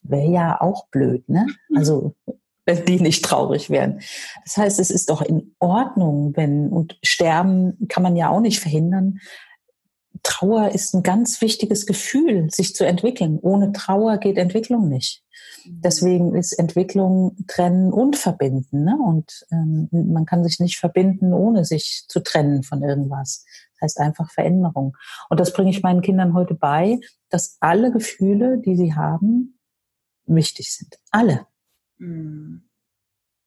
wäre ja auch blöd, ne? Mhm. Also wenn die nicht traurig wären. Das heißt, es ist doch in Ordnung, wenn und sterben kann man ja auch nicht verhindern. Trauer ist ein ganz wichtiges Gefühl, sich zu entwickeln. Ohne Trauer geht Entwicklung nicht. Mhm. Deswegen ist Entwicklung trennen und verbinden. Ne? Und ähm, man kann sich nicht verbinden, ohne sich zu trennen von irgendwas. Das heißt einfach Veränderung. Und das bringe ich meinen Kindern heute bei, dass alle Gefühle, die sie haben, wichtig sind. Alle. Mhm.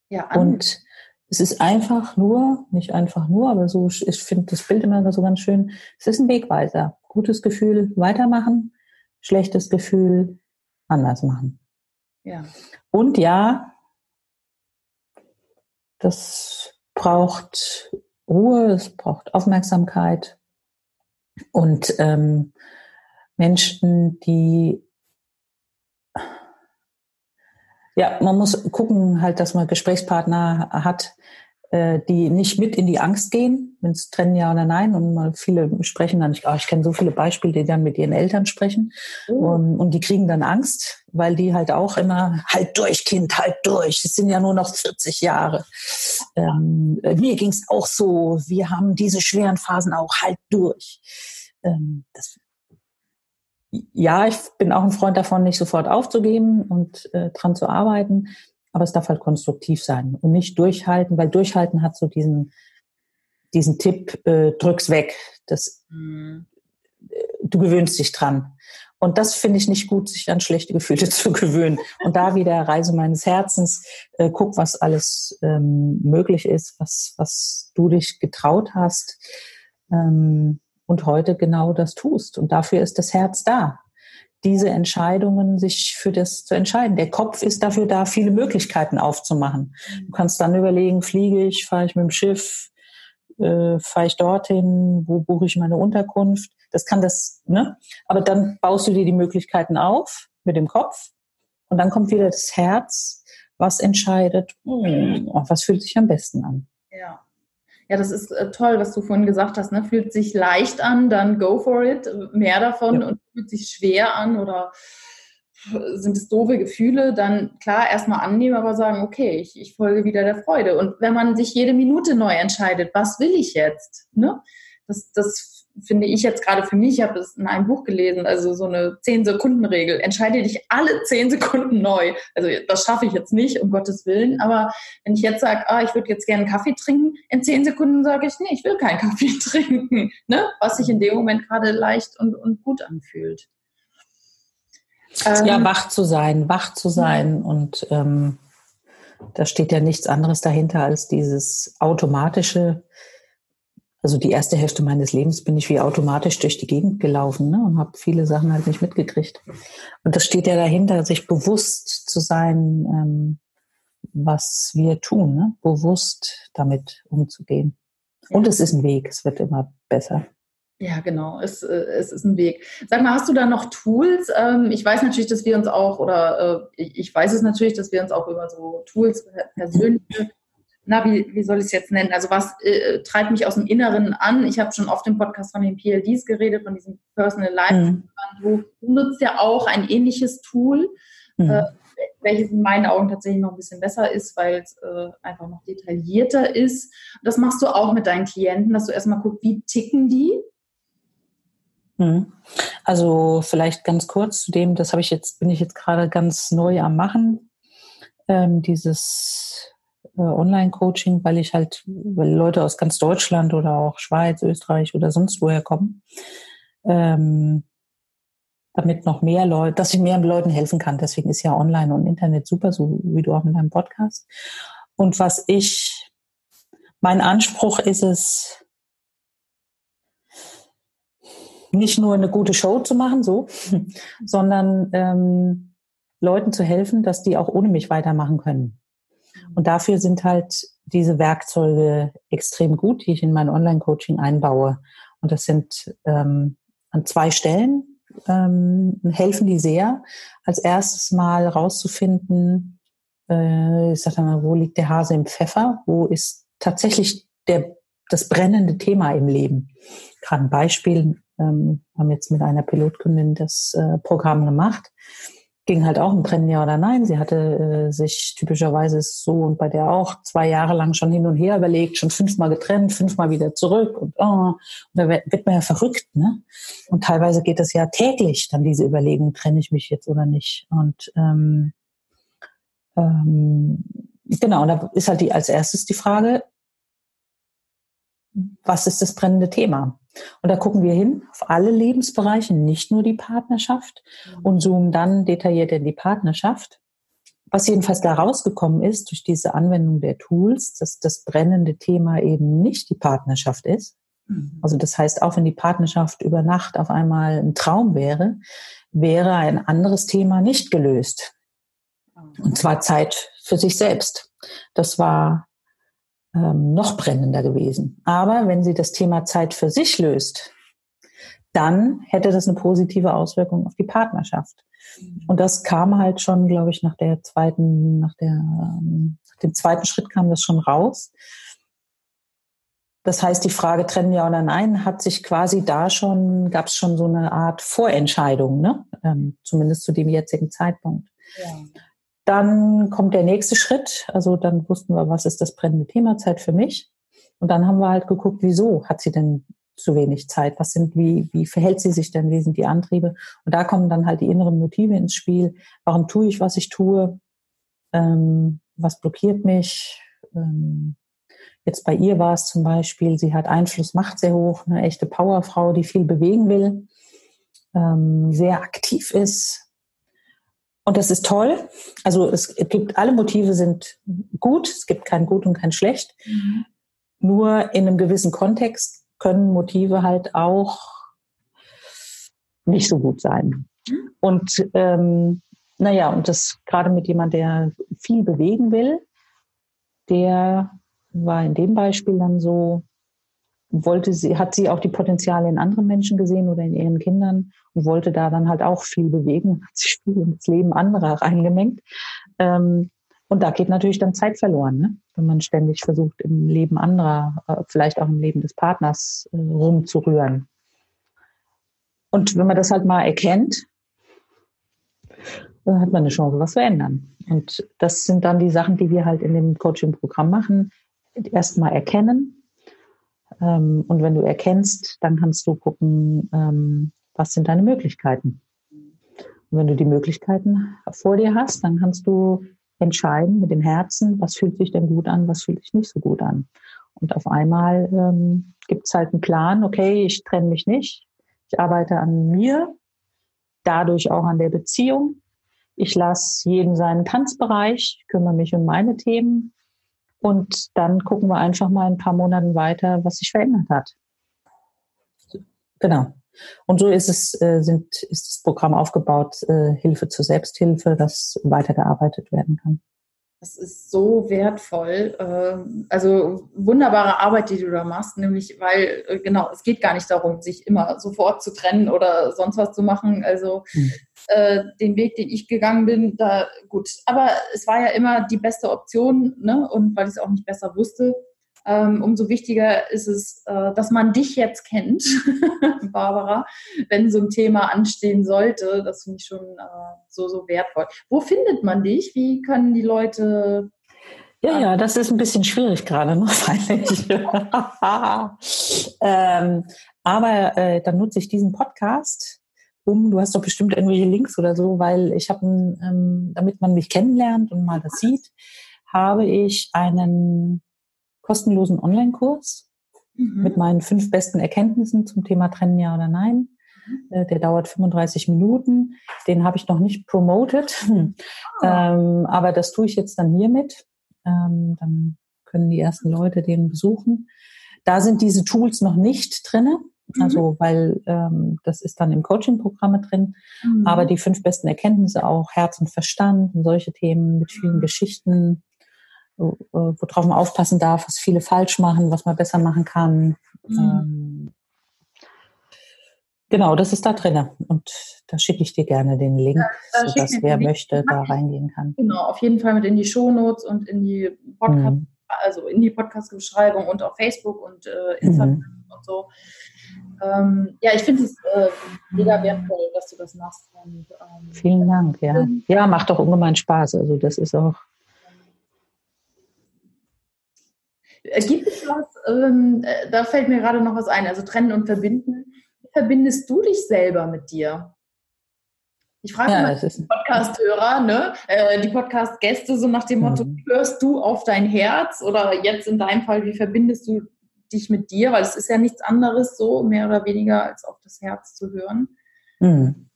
Ja, und es ist einfach nur, nicht einfach nur, aber so, ich finde das Bild immer so ganz schön. Es ist ein Wegweiser. Gutes Gefühl weitermachen, schlechtes Gefühl anders machen. Ja. Und ja, das braucht Ruhe, es braucht Aufmerksamkeit und ähm, Menschen, die ja, man muss gucken halt, dass man Gesprächspartner hat, die nicht mit in die Angst gehen, wenn es trennen ja oder nein. Und mal viele sprechen dann nicht, oh, ich kenne so viele Beispiele, die dann mit ihren Eltern sprechen. Mhm. Und, und, die kriegen dann Angst, weil die halt auch immer, halt durch, Kind, halt durch. Es sind ja nur noch 40 Jahre. Ähm, mir ging es auch so, wir haben diese schweren Phasen auch, halt durch. Ähm, das ja, ich bin auch ein Freund davon, nicht sofort aufzugeben und äh, dran zu arbeiten, aber es darf halt konstruktiv sein und nicht durchhalten, weil durchhalten hat so diesen diesen Tipp, äh, drück's weg. Das, mhm. Du gewöhnst dich dran. Und das finde ich nicht gut, sich an schlechte Gefühle zu gewöhnen. Und da wieder Reise meines Herzens, äh, guck, was alles ähm, möglich ist, was, was du dich getraut hast. Ähm, und heute genau das tust. Und dafür ist das Herz da, diese Entscheidungen sich für das zu entscheiden. Der Kopf ist dafür da, viele Möglichkeiten aufzumachen. Du kannst dann überlegen, fliege ich, fahre ich mit dem Schiff, äh, fahre ich dorthin, wo buche ich meine Unterkunft. Das kann das, ne? Aber dann baust du dir die Möglichkeiten auf mit dem Kopf und dann kommt wieder das Herz, was entscheidet, hm, was fühlt sich am besten an. Ja. Ja, das ist äh, toll, was du vorhin gesagt hast. Ne? Fühlt sich leicht an, dann go for it, mehr davon ja. und fühlt sich schwer an oder sind es doofe Gefühle, dann klar erstmal annehmen, aber sagen, okay, ich, ich folge wieder der Freude. Und wenn man sich jede Minute neu entscheidet, was will ich jetzt? Ne? Das, das finde ich jetzt gerade für mich, ich habe es in einem Buch gelesen, also so eine 10-Sekunden-Regel. Entscheide dich alle 10 Sekunden neu. Also das schaffe ich jetzt nicht, um Gottes Willen. Aber wenn ich jetzt sage, ah, ich würde jetzt gerne einen Kaffee trinken, in 10 Sekunden sage ich, nee, ich will keinen Kaffee trinken. Ne? Was sich in dem Moment gerade leicht und, und gut anfühlt. ja, ähm, wach zu sein, wach zu sein. Ja. Und ähm, da steht ja nichts anderes dahinter als dieses automatische also die erste Hälfte meines Lebens bin ich wie automatisch durch die Gegend gelaufen ne, und habe viele Sachen halt nicht mitgekriegt. Und das steht ja dahinter, sich bewusst zu sein, ähm, was wir tun, ne? bewusst damit umzugehen. Ja. Und es ist ein Weg, es wird immer besser. Ja, genau, es, äh, es ist ein Weg. Sag mal, hast du da noch Tools? Ähm, ich weiß natürlich, dass wir uns auch, oder äh, ich weiß es natürlich, dass wir uns auch über so Tools, persönliche na, wie, wie soll ich es jetzt nennen? Also was äh, treibt mich aus dem Inneren an? Ich habe schon oft im Podcast von den PLDs geredet, von diesem Personal Life. Mhm. Du nutzt ja auch ein ähnliches Tool, mhm. äh, welches in meinen Augen tatsächlich noch ein bisschen besser ist, weil es äh, einfach noch detaillierter ist. Das machst du auch mit deinen Klienten, dass du erstmal guckst, wie ticken die? Mhm. Also vielleicht ganz kurz zu dem, das habe ich jetzt, bin ich jetzt gerade ganz neu am machen. Ähm, dieses äh, Online-Coaching, weil ich halt, weil Leute aus ganz Deutschland oder auch Schweiz, Österreich oder sonst woher kommen, ähm, damit noch mehr Leute, dass ich mehr Leuten helfen kann. Deswegen ist ja Online und Internet super, so wie du auch mit deinem Podcast. Und was ich, mein Anspruch ist es, nicht nur eine gute Show zu machen, so, sondern ähm, Leuten zu helfen, dass die auch ohne mich weitermachen können. Und dafür sind halt diese Werkzeuge extrem gut, die ich in mein Online-Coaching einbaue. Und das sind ähm, an zwei Stellen ähm, helfen die sehr. Als erstes mal rauszufinden, äh, ich sag mal, wo liegt der Hase im Pfeffer? Wo ist tatsächlich der, das brennende Thema im Leben? Gerade ein Beispiel, ähm, haben jetzt mit einer Pilotkundin das äh, Programm gemacht ging halt auch um Trennen ja oder nein. Sie hatte äh, sich typischerweise so und bei der auch zwei Jahre lang schon hin und her überlegt, schon fünfmal getrennt, fünfmal wieder zurück und, oh, und da wird man ja verrückt, ne? Und teilweise geht es ja täglich dann diese Überlegung, trenne ich mich jetzt oder nicht? Und ähm, ähm, genau, da ist halt die als erstes die Frage, was ist das brennende Thema? Und da gucken wir hin auf alle Lebensbereiche, nicht nur die Partnerschaft mhm. und zoomen dann detailliert in die Partnerschaft. Was jedenfalls da rausgekommen ist durch diese Anwendung der Tools, dass das brennende Thema eben nicht die Partnerschaft ist. Mhm. Also das heißt, auch wenn die Partnerschaft über Nacht auf einmal ein Traum wäre, wäre ein anderes Thema nicht gelöst. Und mhm. zwar Zeit für sich selbst. Das war ähm, noch brennender gewesen. Aber wenn sie das Thema Zeit für sich löst, dann hätte das eine positive Auswirkung auf die Partnerschaft. Mhm. Und das kam halt schon, glaube ich, nach der zweiten, nach der, ähm, nach dem zweiten Schritt kam das schon raus. Das heißt, die Frage trennen ja oder nein hat sich quasi da schon, gab es schon so eine Art Vorentscheidung, ne? Ähm, zumindest zu dem jetzigen Zeitpunkt. Ja. Dann kommt der nächste Schritt. Also dann wussten wir, was ist das brennende Thema Zeit für mich. Und dann haben wir halt geguckt, wieso hat sie denn zu wenig Zeit? Was sind, wie, wie verhält sie sich denn? Wie sind die Antriebe? Und da kommen dann halt die inneren Motive ins Spiel. Warum tue ich, was ich tue? Ähm, was blockiert mich? Ähm, jetzt bei ihr war es zum Beispiel, sie hat Einfluss, macht sehr hoch, eine echte Powerfrau, die viel bewegen will, ähm, sehr aktiv ist, und das ist toll. Also es gibt, alle Motive sind gut. Es gibt kein gut und kein schlecht. Mhm. Nur in einem gewissen Kontext können Motive halt auch nicht so gut sein. Mhm. Und ähm, naja, und das gerade mit jemand, der viel bewegen will, der war in dem Beispiel dann so, wollte sie, hat sie auch die Potenziale in anderen Menschen gesehen oder in ihren Kindern und wollte da dann halt auch viel bewegen, hat sich viel ins Leben anderer reingemengt. Ähm, und da geht natürlich dann Zeit verloren, ne? wenn man ständig versucht, im Leben anderer, äh, vielleicht auch im Leben des Partners äh, rumzurühren. Und wenn man das halt mal erkennt, dann hat man eine Chance, was zu ändern. Und das sind dann die Sachen, die wir halt in dem Coaching-Programm machen. Erstmal erkennen, ähm, und wenn du erkennst, dann kannst du gucken, ähm, was sind deine Möglichkeiten. Und wenn du die Möglichkeiten vor dir hast, dann kannst du entscheiden mit dem Herzen, was fühlt sich denn gut an, was fühlt sich nicht so gut an. Und auf einmal ähm, gibt es halt einen Plan, okay, ich trenne mich nicht, ich arbeite an mir, dadurch auch an der Beziehung. Ich lasse jeden seinen Tanzbereich, kümmere mich um meine Themen und dann gucken wir einfach mal ein paar Monaten weiter, was sich verändert hat. Genau. Und so ist es, äh, sind, ist das Programm aufgebaut, äh, Hilfe zur Selbsthilfe, das weitergearbeitet werden kann. Das ist so wertvoll. Ähm, also wunderbare Arbeit, die du da machst, nämlich weil, äh, genau, es geht gar nicht darum, sich immer sofort zu trennen oder sonst was zu machen. Also hm. äh, den Weg, den ich gegangen bin, da gut. Aber es war ja immer die beste Option, ne? Und weil ich es auch nicht besser wusste, umso wichtiger ist es, äh, dass man dich jetzt kennt, Barbara, wenn so ein Thema anstehen sollte. Das finde ich schon äh, so, so wertvoll. Wo findet man dich? Wie können die Leute ja, ja, das ist ein bisschen schwierig gerade noch, freilich. ähm, aber äh, dann nutze ich diesen Podcast, um, du hast doch bestimmt irgendwelche Links oder so, weil ich habe, ähm, damit man mich kennenlernt und mal das sieht, habe ich einen kostenlosen Online-Kurs mhm. mit meinen fünf besten Erkenntnissen zum Thema Trennen ja oder nein. Mhm. Äh, der dauert 35 Minuten. Den habe ich noch nicht promoted, oh. ähm, aber das tue ich jetzt dann hiermit. Ähm, dann können die ersten Leute den besuchen. Da sind diese Tools noch nicht drinne. Mhm. Also, weil ähm, das ist dann im Coaching-Programme drin. Mhm. Aber die fünf besten Erkenntnisse auch Herz und Verstand und solche Themen mit vielen Geschichten, worauf man aufpassen darf, was viele falsch machen, was man besser machen kann. Mhm. Ähm, genau, das ist da drin. Und da schicke ich dir gerne den Link, ja, sodass wer möchte, da reingehen kann. Genau, auf jeden Fall mit in die Shownotes und in die Podcast, mhm. also in die Podcast-Beschreibung und auf Facebook und äh, Instagram mhm. und so. Ähm, ja, ich finde es äh, mega wertvoll, dass du das machst. Und, ähm, Vielen Dank, ja. Ja, macht doch ungemein Spaß. Also das ist auch. Äh, gibt es was, ähm, äh, da fällt mir gerade noch was ein, also trennen und verbinden. Wie verbindest du dich selber mit dir? Ich frage ja, mal die Podcast-Hörer, ne? Äh, die Podcast-Gäste, so nach dem Motto, mhm. hörst du auf dein Herz oder jetzt in deinem Fall, wie verbindest du dich mit dir, weil es ist ja nichts anderes so, mehr oder weniger, als auf das Herz zu hören? Hm.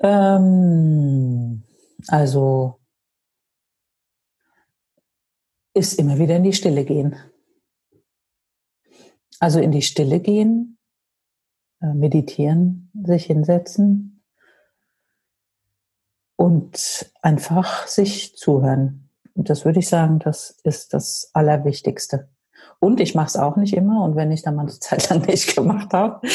Ähm, also ist immer wieder in die Stille gehen. Also in die Stille gehen, äh, meditieren, sich hinsetzen und einfach sich zuhören. Und das würde ich sagen, das ist das Allerwichtigste. Und ich mache es auch nicht immer. Und wenn ich dann mal eine Zeit lang nicht gemacht habe,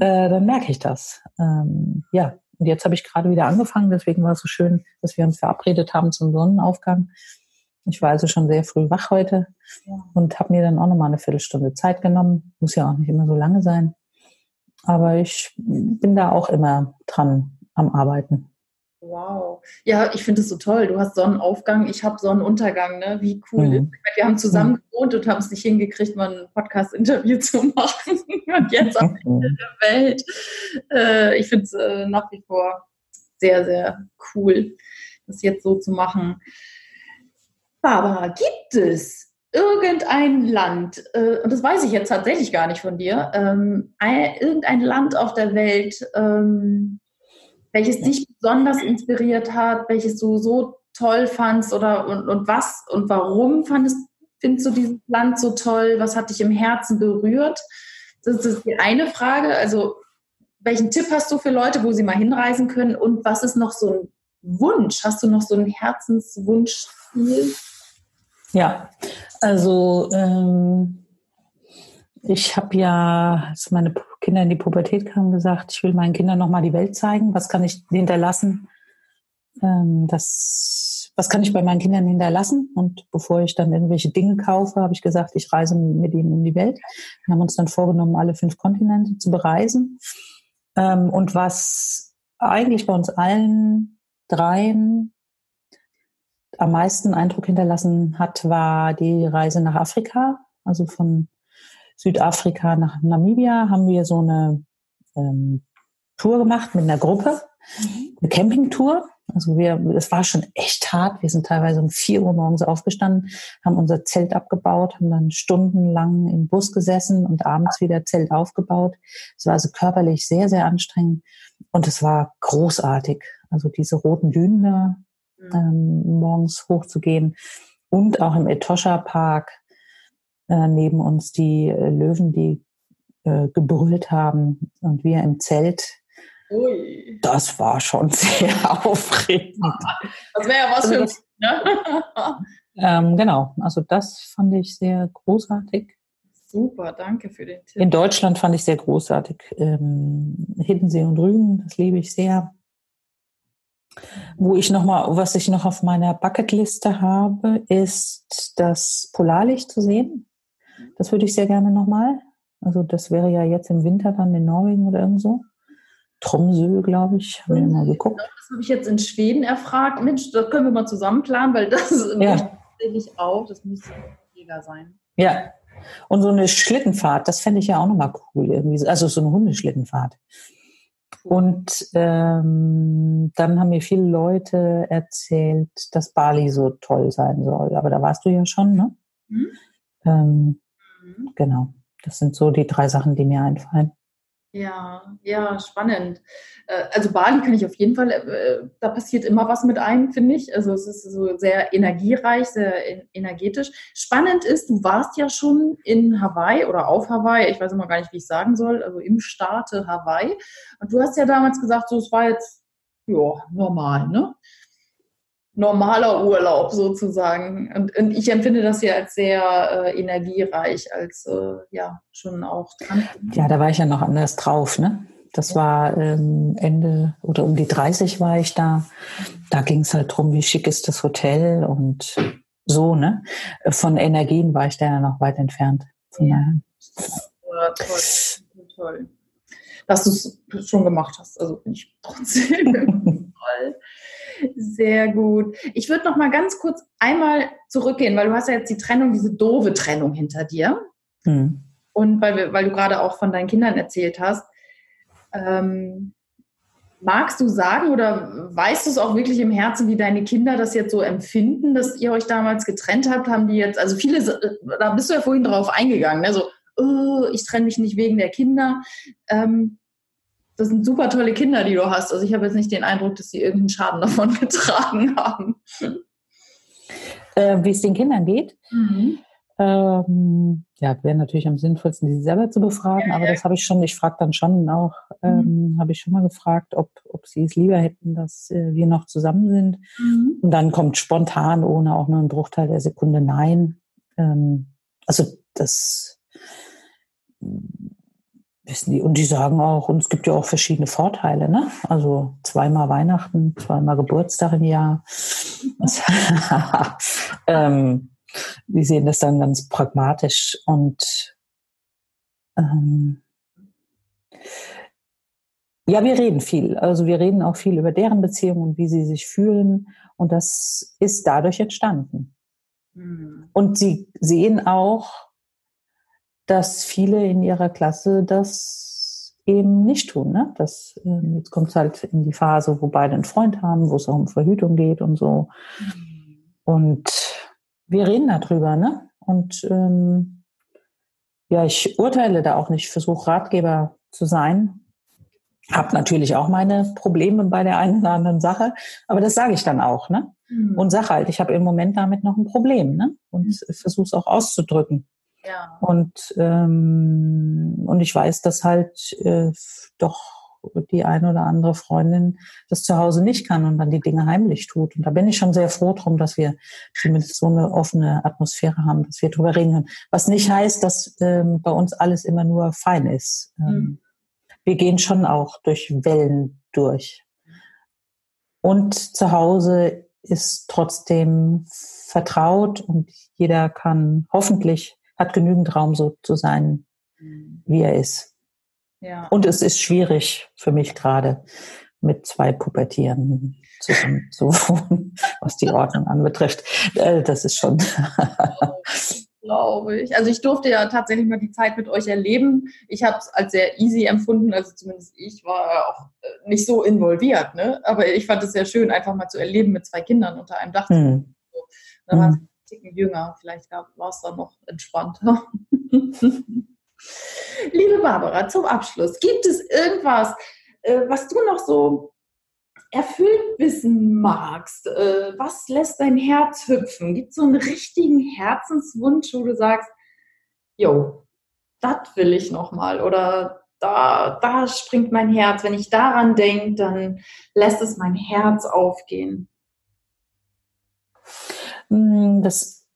äh, dann merke ich das. Ähm, ja, und jetzt habe ich gerade wieder angefangen. Deswegen war es so schön, dass wir uns verabredet haben zum Sonnenaufgang. Ich war also schon sehr früh wach heute ja. und habe mir dann auch nochmal eine Viertelstunde Zeit genommen. Muss ja auch nicht immer so lange sein. Aber ich bin da auch immer dran am Arbeiten. Wow. Ja, ich finde es so toll. Du hast Sonnenaufgang, ich habe Sonnenuntergang, ne? Wie cool. Mhm. Wir haben zusammen mhm. gewohnt und haben es nicht hingekriegt, mal ein Podcast-Interview zu machen. und jetzt am Ende der Welt. Äh, ich finde es äh, nach wie vor sehr, sehr cool, das jetzt so zu machen. Barbara, gibt es irgendein Land, äh, und das weiß ich jetzt tatsächlich gar nicht von dir, ähm, ein, irgendein Land auf der Welt, ähm, welches dich besonders inspiriert hat, welches du so toll fandst oder und, und was und warum fandest, findest du dieses Land so toll? Was hat dich im Herzen berührt? Das ist die eine Frage. Also, welchen Tipp hast du für Leute, wo sie mal hinreisen können? Und was ist noch so ein Wunsch? Hast du noch so einen Herzenswunschziel? Ja, also ähm, ich habe ja, als meine Kinder in die Pubertät kamen, gesagt, ich will meinen Kindern nochmal die Welt zeigen. Was kann ich hinterlassen? Ähm, das, was kann ich bei meinen Kindern hinterlassen? Und bevor ich dann irgendwelche Dinge kaufe, habe ich gesagt, ich reise mit ihnen um die Welt. Wir haben uns dann vorgenommen, alle fünf Kontinente zu bereisen. Ähm, und was eigentlich bei uns allen dreien am meisten Eindruck hinterlassen hat, war die Reise nach Afrika, also von Südafrika nach Namibia haben wir so eine ähm, Tour gemacht mit einer Gruppe, mhm. eine Campingtour. Also wir, es war schon echt hart. Wir sind teilweise um vier Uhr morgens aufgestanden, haben unser Zelt abgebaut, haben dann stundenlang im Bus gesessen und abends wieder Zelt aufgebaut. Es war also körperlich sehr, sehr anstrengend und es war großartig. Also diese roten Dünen da mhm. ähm, morgens hochzugehen und auch im Etosha Park äh, neben uns die äh, Löwen, die äh, gebrüllt haben und wir im Zelt. Ui. Das war schon sehr aufregend. Das wäre ja was also für uns. Ne? ähm, genau, also das fand ich sehr großartig. Super, danke für den Tipp. In Deutschland fand ich sehr großartig. Ähm, Hiddensee und Rügen, das liebe ich sehr. Wo ich noch mal, was ich noch auf meiner Bucketliste habe, ist das Polarlicht zu sehen. Das würde ich sehr gerne nochmal. Also das wäre ja jetzt im Winter dann in Norwegen oder irgendwo. Tromsø, glaube ich, haben wir mal geguckt. Das habe ich jetzt in Schweden erfragt. Mensch, das können wir mal zusammen planen, weil das ja. tatsächlich auch, das müsste mega sein. Ja. Und so eine Schlittenfahrt, das fände ich ja auch nochmal cool irgendwie. Also so eine Hundeschlittenfahrt. Und ähm, dann haben mir viele Leute erzählt, dass Bali so toll sein soll. Aber da warst du ja schon, ne? Mhm. Ähm, Mhm. Genau. Das sind so die drei Sachen, die mir einfallen. Ja, ja, spannend. Äh, also Bali kann ich auf jeden Fall, äh, da passiert immer was mit einem, finde ich. Also es ist so sehr energiereich, sehr energetisch. Spannend ist, du warst ja schon in Hawaii oder auf Hawaii, ich weiß immer gar nicht, wie ich sagen soll, also im Staate Hawaii. Und du hast ja damals gesagt, so es war jetzt ja normal, ne? Normaler Urlaub sozusagen. Und, und, ich empfinde das ja als sehr äh, energiereich, als äh, ja schon auch dran. Ja, da war ich ja noch anders drauf, ne? Das war ähm, Ende oder um die 30 war ich da. Da ging es halt drum, wie schick ist das Hotel und so, ne? Von Energien war ich da ja noch weit entfernt. Ja. ja toll, toll. Dass du es schon gemacht hast, also bin ich trotzdem toll. Sehr gut. Ich würde noch mal ganz kurz einmal zurückgehen, weil du hast ja jetzt die Trennung, diese doofe Trennung hinter dir. Hm. Und weil, wir, weil du gerade auch von deinen Kindern erzählt hast. Ähm, magst du sagen oder weißt du es auch wirklich im Herzen, wie deine Kinder das jetzt so empfinden, dass ihr euch damals getrennt habt? Haben die jetzt, also viele, da bist du ja vorhin drauf eingegangen, ne? so, oh, ich trenne mich nicht wegen der Kinder. Ähm, das sind super tolle Kinder, die du hast. Also ich habe jetzt nicht den Eindruck, dass sie irgendeinen Schaden davon getragen haben. Äh, wie es den Kindern geht? Mhm. Ähm, ja, wäre natürlich am sinnvollsten, sie selber zu befragen, aber das habe ich schon, ich frage dann schon auch, ähm, mhm. habe ich schon mal gefragt, ob, ob sie es lieber hätten, dass äh, wir noch zusammen sind. Mhm. Und dann kommt spontan, ohne auch nur einen Bruchteil der Sekunde, nein. Ähm, also das wissen die. Und die sagen auch, und es gibt ja auch verschiedene Vorteile, ne? Also zweimal Weihnachten, zweimal Geburtstag im Jahr. ähm, die sehen das dann ganz pragmatisch und ähm, ja, wir reden viel. Also wir reden auch viel über deren Beziehung und wie sie sich fühlen. Und das ist dadurch entstanden. Mhm. Und sie sehen auch, dass viele in ihrer Klasse das eben nicht tun. Ne? Das, äh, jetzt kommt es halt in die Phase, wo beide einen Freund haben, wo es auch um Verhütung geht und so. Mhm. Und wir reden darüber, ne? Und ähm, ja, ich urteile da auch nicht, versuche Ratgeber zu sein. Hab natürlich auch meine Probleme bei der einen oder anderen Sache, aber das sage ich dann auch, ne? Mhm. Und sage halt, ich habe im Moment damit noch ein Problem, ne? Und mhm. versuche es auch auszudrücken. Ja. Und, ähm, und ich weiß, dass halt äh, doch die eine oder andere Freundin das zu Hause nicht kann und dann die Dinge heimlich tut. Und da bin ich schon sehr froh drum, dass wir zumindest so eine offene Atmosphäre haben, dass wir drüber reden können. Was nicht heißt, dass ähm, bei uns alles immer nur fein ist. Ähm, mhm. Wir gehen schon auch durch Wellen durch. Und zu Hause ist trotzdem vertraut und jeder kann hoffentlich hat genügend Raum, so zu sein, mhm. wie er ist. Ja. Und es ist schwierig für mich gerade mit zwei Pubertieren zusammen zu wohnen, was die Ordnung anbetrifft. Äh, das ist schon. Glaube ich. Also ich durfte ja tatsächlich mal die Zeit mit euch erleben. Ich habe es als sehr easy empfunden, also zumindest ich war auch äh, nicht so involviert, ne? Aber ich fand es sehr schön, einfach mal zu erleben mit zwei Kindern unter einem Dach. Hm. So. Dann war es ein Ticken jünger, vielleicht war es dann noch entspannter. Liebe Barbara, zum Abschluss, gibt es irgendwas, äh, was du noch so erfüllt wissen magst? Äh, was lässt dein Herz hüpfen? Gibt es so einen richtigen Herzenswunsch, wo du sagst, jo, das will ich nochmal oder da, da springt mein Herz. Wenn ich daran denke, dann lässt es mein Herz aufgehen. Das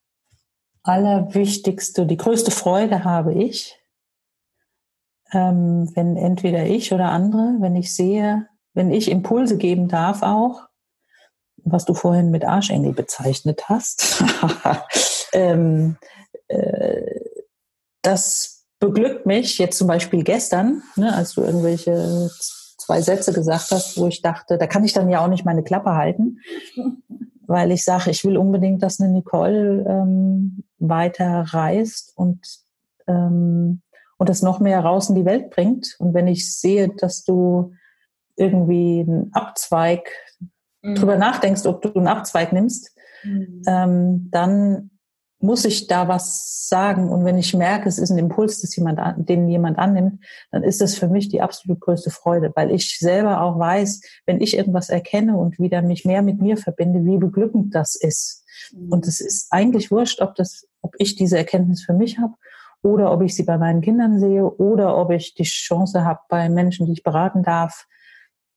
Allerwichtigste, die größte Freude habe ich, ähm, wenn entweder ich oder andere, wenn ich sehe, wenn ich Impulse geben darf auch, was du vorhin mit Arschengel bezeichnet hast, ähm, äh, das beglückt mich jetzt zum Beispiel gestern, ne, als du irgendwelche zwei Sätze gesagt hast, wo ich dachte, da kann ich dann ja auch nicht meine Klappe halten, weil ich sage, ich will unbedingt, dass eine Nicole ähm, weiter reist und ähm, und das noch mehr raus in die Welt bringt. Und wenn ich sehe, dass du irgendwie einen Abzweig mhm. drüber nachdenkst, ob du einen Abzweig nimmst, mhm. ähm, dann muss ich da was sagen. Und wenn ich merke, es ist ein Impuls, dass jemand, den jemand annimmt, dann ist das für mich die absolut größte Freude, weil ich selber auch weiß, wenn ich irgendwas erkenne und wieder mich mehr mit mir verbinde, wie beglückend das ist. Mhm. Und es ist eigentlich wurscht, ob das, ob ich diese Erkenntnis für mich habe oder ob ich sie bei meinen Kindern sehe oder ob ich die Chance habe bei Menschen, die ich beraten darf,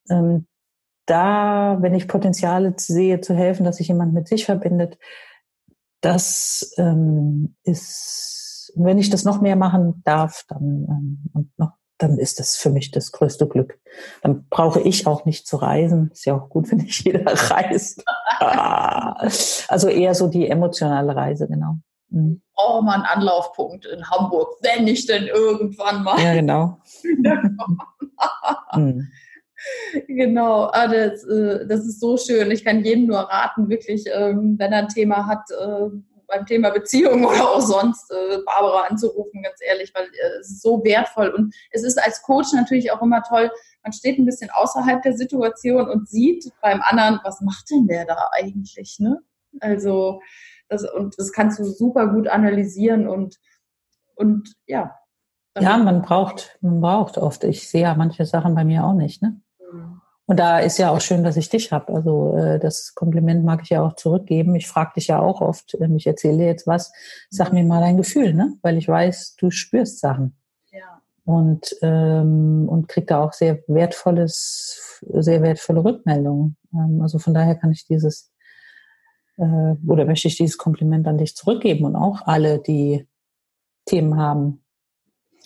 ähm, da, wenn ich Potenziale sehe, zu helfen, dass sich jemand mit sich verbindet, das ähm, ist, wenn ich das noch mehr machen darf, dann ähm, und noch, dann ist das für mich das größte Glück. Dann brauche ich auch nicht zu reisen. Ist ja auch gut, wenn nicht jeder reist. Ah. also eher so die emotionale Reise, genau. Mhm. Oh, mal einen Anlaufpunkt in Hamburg, wenn ich denn irgendwann mal. Ja, genau. mhm. Genau, ah, das, äh, das ist so schön. Ich kann jedem nur raten, wirklich, ähm, wenn er ein Thema hat, äh, beim Thema Beziehung oder auch sonst, äh, Barbara anzurufen, ganz ehrlich, weil es ist so wertvoll. Und es ist als Coach natürlich auch immer toll, man steht ein bisschen außerhalb der Situation und sieht beim anderen, was macht denn der da eigentlich? Ne? Also, das, und das kannst du super gut analysieren und, und ja. Ja, man braucht, man braucht oft. Ich sehe ja manche Sachen bei mir auch nicht. Ne? Und da ist ja auch schön, dass ich dich habe. Also äh, das Kompliment mag ich ja auch zurückgeben. Ich frage dich ja auch oft, äh, ich erzähle dir jetzt was, sag mir mal dein Gefühl, ne? Weil ich weiß, du spürst Sachen. Ja. Und, ähm, und krieg da auch sehr wertvolles, sehr wertvolle Rückmeldungen. Ähm, also von daher kann ich dieses äh, oder möchte ich dieses Kompliment an dich zurückgeben und auch alle, die Themen haben.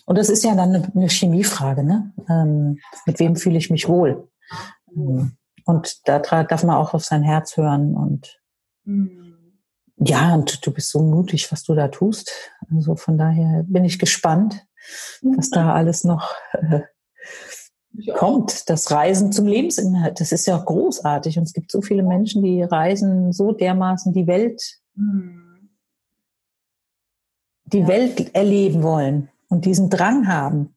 Und das ist ja dann eine, eine Chemiefrage, ne? Ähm, mit wem fühle ich mich wohl? Mhm. Und da darf man auch auf sein Herz hören und mhm. ja, und du bist so mutig, was du da tust. Also von daher bin ich gespannt, was da alles noch äh, kommt. Das Reisen zum Lebensinhalt, das ist ja großartig. Und es gibt so viele Menschen, die reisen so dermaßen die Welt, mhm. die Welt erleben wollen und diesen Drang haben.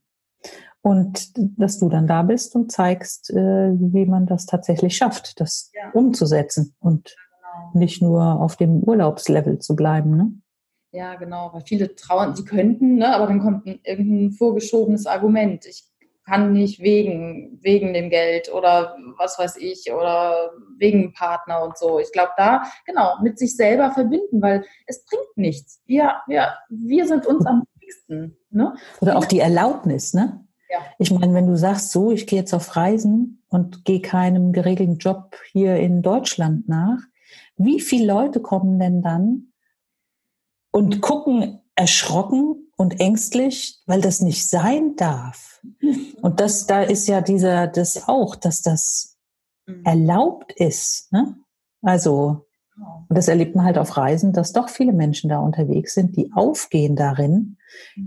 Und dass du dann da bist und zeigst, äh, wie man das tatsächlich schafft, das ja. umzusetzen und genau. nicht nur auf dem Urlaubslevel zu bleiben. Ne? Ja, genau, weil viele trauen, sie könnten, ne, aber dann kommt ein, irgendein vorgeschobenes Argument. Ich kann nicht wegen, wegen dem Geld oder was weiß ich oder wegen Partner und so. Ich glaube, da, genau, mit sich selber verbinden, weil es bringt nichts. Wir, wir, wir sind uns am wichtigsten. Ne? Oder auch die Erlaubnis, ne? Ja. Ich meine, wenn du sagst, so, ich gehe jetzt auf Reisen und gehe keinem geregelten Job hier in Deutschland nach, wie viele Leute kommen denn dann und gucken erschrocken und ängstlich, weil das nicht sein darf? Und das, da ist ja dieser, das auch, dass das mhm. erlaubt ist. Ne? Also, genau. und das erlebt man halt auf Reisen, dass doch viele Menschen da unterwegs sind, die aufgehen darin,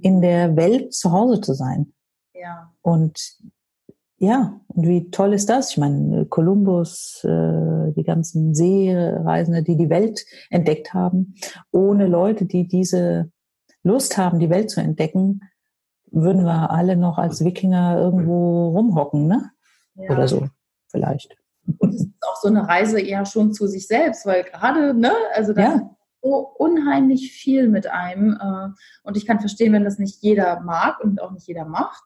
in mhm. der Welt zu Hause zu sein. Ja. Und ja, und wie toll ist das? Ich meine, Kolumbus, äh, die ganzen Seereisende, die die Welt entdeckt haben, ohne Leute, die diese Lust haben, die Welt zu entdecken, würden wir alle noch als Wikinger irgendwo rumhocken, ne? Ja. Oder so, vielleicht. Und es ist auch so eine Reise eher schon zu sich selbst, weil gerade, ne, also da ja. so unheimlich viel mit einem. Äh, und ich kann verstehen, wenn das nicht jeder mag und auch nicht jeder macht.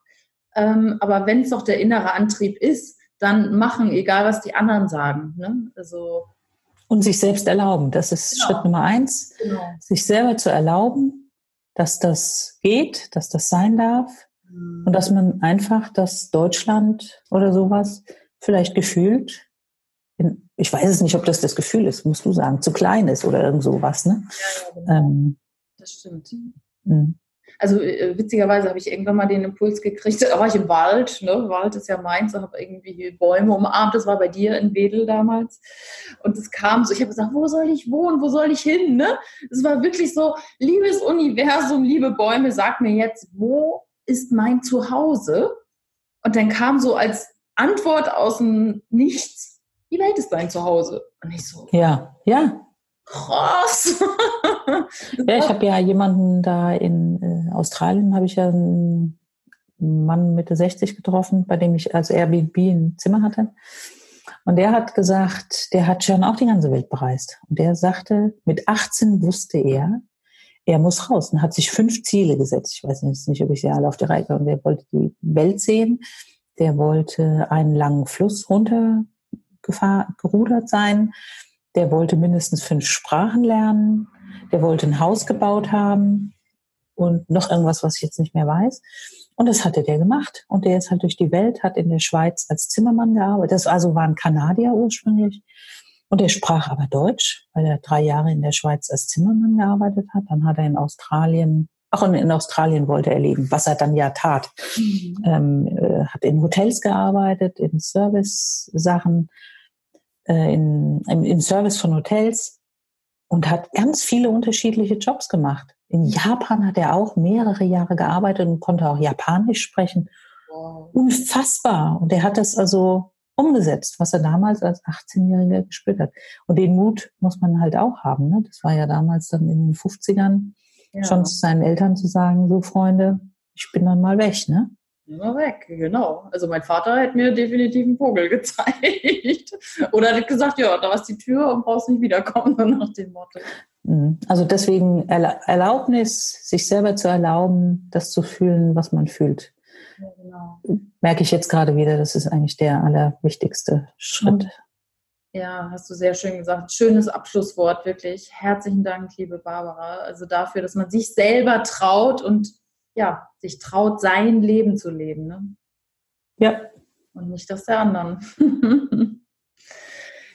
Ähm, aber wenn es doch der innere Antrieb ist, dann machen, egal was die anderen sagen. Ne? Also und sich selbst erlauben. Das ist genau. Schritt Nummer eins. Genau. Sich selber zu erlauben, dass das geht, dass das sein darf mhm. und dass man einfach das Deutschland oder sowas vielleicht gefühlt, in, ich weiß es nicht, ob das das Gefühl ist, musst du sagen, zu klein ist oder irgend sowas. Ne? Ja, ja, genau. ähm, das stimmt. Mh. Also äh, witzigerweise habe ich irgendwann mal den Impuls gekriegt, da war ich im Wald, ne? Wald ist ja meins, da habe irgendwie Bäume umarmt, das war bei dir in Wedel damals. Und es kam so, ich habe gesagt, wo soll ich wohnen, wo soll ich hin? Ne? Es war wirklich so, liebes Universum, liebe Bäume, sag mir jetzt, wo ist mein Zuhause? Und dann kam so als Antwort aus dem Nichts, die Welt ist dein Zuhause. Und ich so, ja, ja, krass. ja, ich habe ja jemanden da in äh, Australien, habe ich ja einen Mann Mitte 60 getroffen, bei dem ich als Airbnb ein Zimmer hatte. Und der hat gesagt, der hat schon auch die ganze Welt bereist. Und der sagte, mit 18 wusste er, er muss raus und hat sich fünf Ziele gesetzt. Ich weiß nicht, ob ich sie alle auf der Reihe habe. Der wollte die Welt sehen. Der wollte einen langen Fluss runtergerudert sein der wollte mindestens fünf Sprachen lernen, der wollte ein Haus gebaut haben und noch irgendwas, was ich jetzt nicht mehr weiß. Und das hatte der gemacht. Und der ist halt durch die Welt, hat in der Schweiz als Zimmermann gearbeitet. Das also war ein Kanadier ursprünglich. Und er sprach aber Deutsch, weil er drei Jahre in der Schweiz als Zimmermann gearbeitet hat. Dann hat er in Australien, auch in Australien wollte er leben, was er dann ja tat. Mhm. Ähm, äh, hat in Hotels gearbeitet, in Service-Sachen, äh, in, in, in Service von Hotels und hat ganz viele unterschiedliche Jobs gemacht. In Japan hat er auch mehrere Jahre gearbeitet und konnte auch Japanisch sprechen. Wow. Unfassbar. Und er hat das also umgesetzt, was er damals als 18-Jähriger gespürt hat. Und den Mut muss man halt auch haben. Ne? Das war ja damals dann in den 50ern ja. schon zu seinen Eltern zu sagen, so Freunde, ich bin dann mal weg. Ne? Immer weg, genau. Also mein Vater hat mir definitiv einen Vogel gezeigt. Oder hat gesagt, ja, da ist die Tür und brauchst nicht wiederkommen, nach dem Motto. Mhm. Also deswegen Erlaubnis, sich selber zu erlauben, das zu fühlen, was man fühlt. Ja, genau. Merke ich jetzt gerade wieder, das ist eigentlich der allerwichtigste Schritt. Ja, hast du sehr schön gesagt. Schönes Abschlusswort, wirklich. Herzlichen Dank, liebe Barbara. Also dafür, dass man sich selber traut und ja, sich traut, sein Leben zu leben. Ne? Ja. Und nicht das der anderen.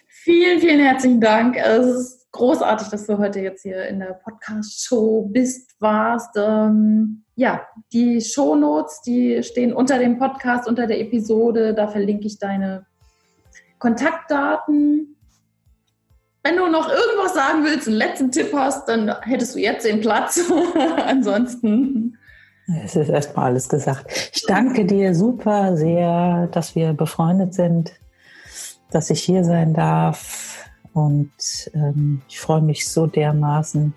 vielen, vielen herzlichen Dank. Es ist großartig, dass du heute jetzt hier in der Podcast-Show bist, warst. Ähm, ja, die Shownotes, die stehen unter dem Podcast, unter der Episode. Da verlinke ich deine Kontaktdaten. Wenn du noch irgendwas sagen willst, einen letzten Tipp hast, dann hättest du jetzt den Platz. Ansonsten es ist erstmal alles gesagt. Ich danke dir super sehr, dass wir befreundet sind, dass ich hier sein darf. Und ähm, ich freue mich so dermaßen,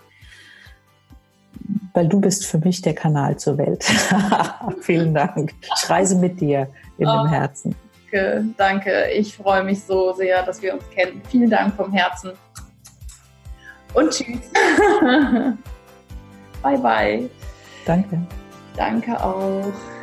weil du bist für mich der Kanal zur Welt. Vielen Dank. Ich reise mit dir in oh, dem Herzen. Danke, danke. Ich freue mich so sehr, dass wir uns kennen. Vielen Dank vom Herzen. Und tschüss. bye, bye. Danke. Danke auch.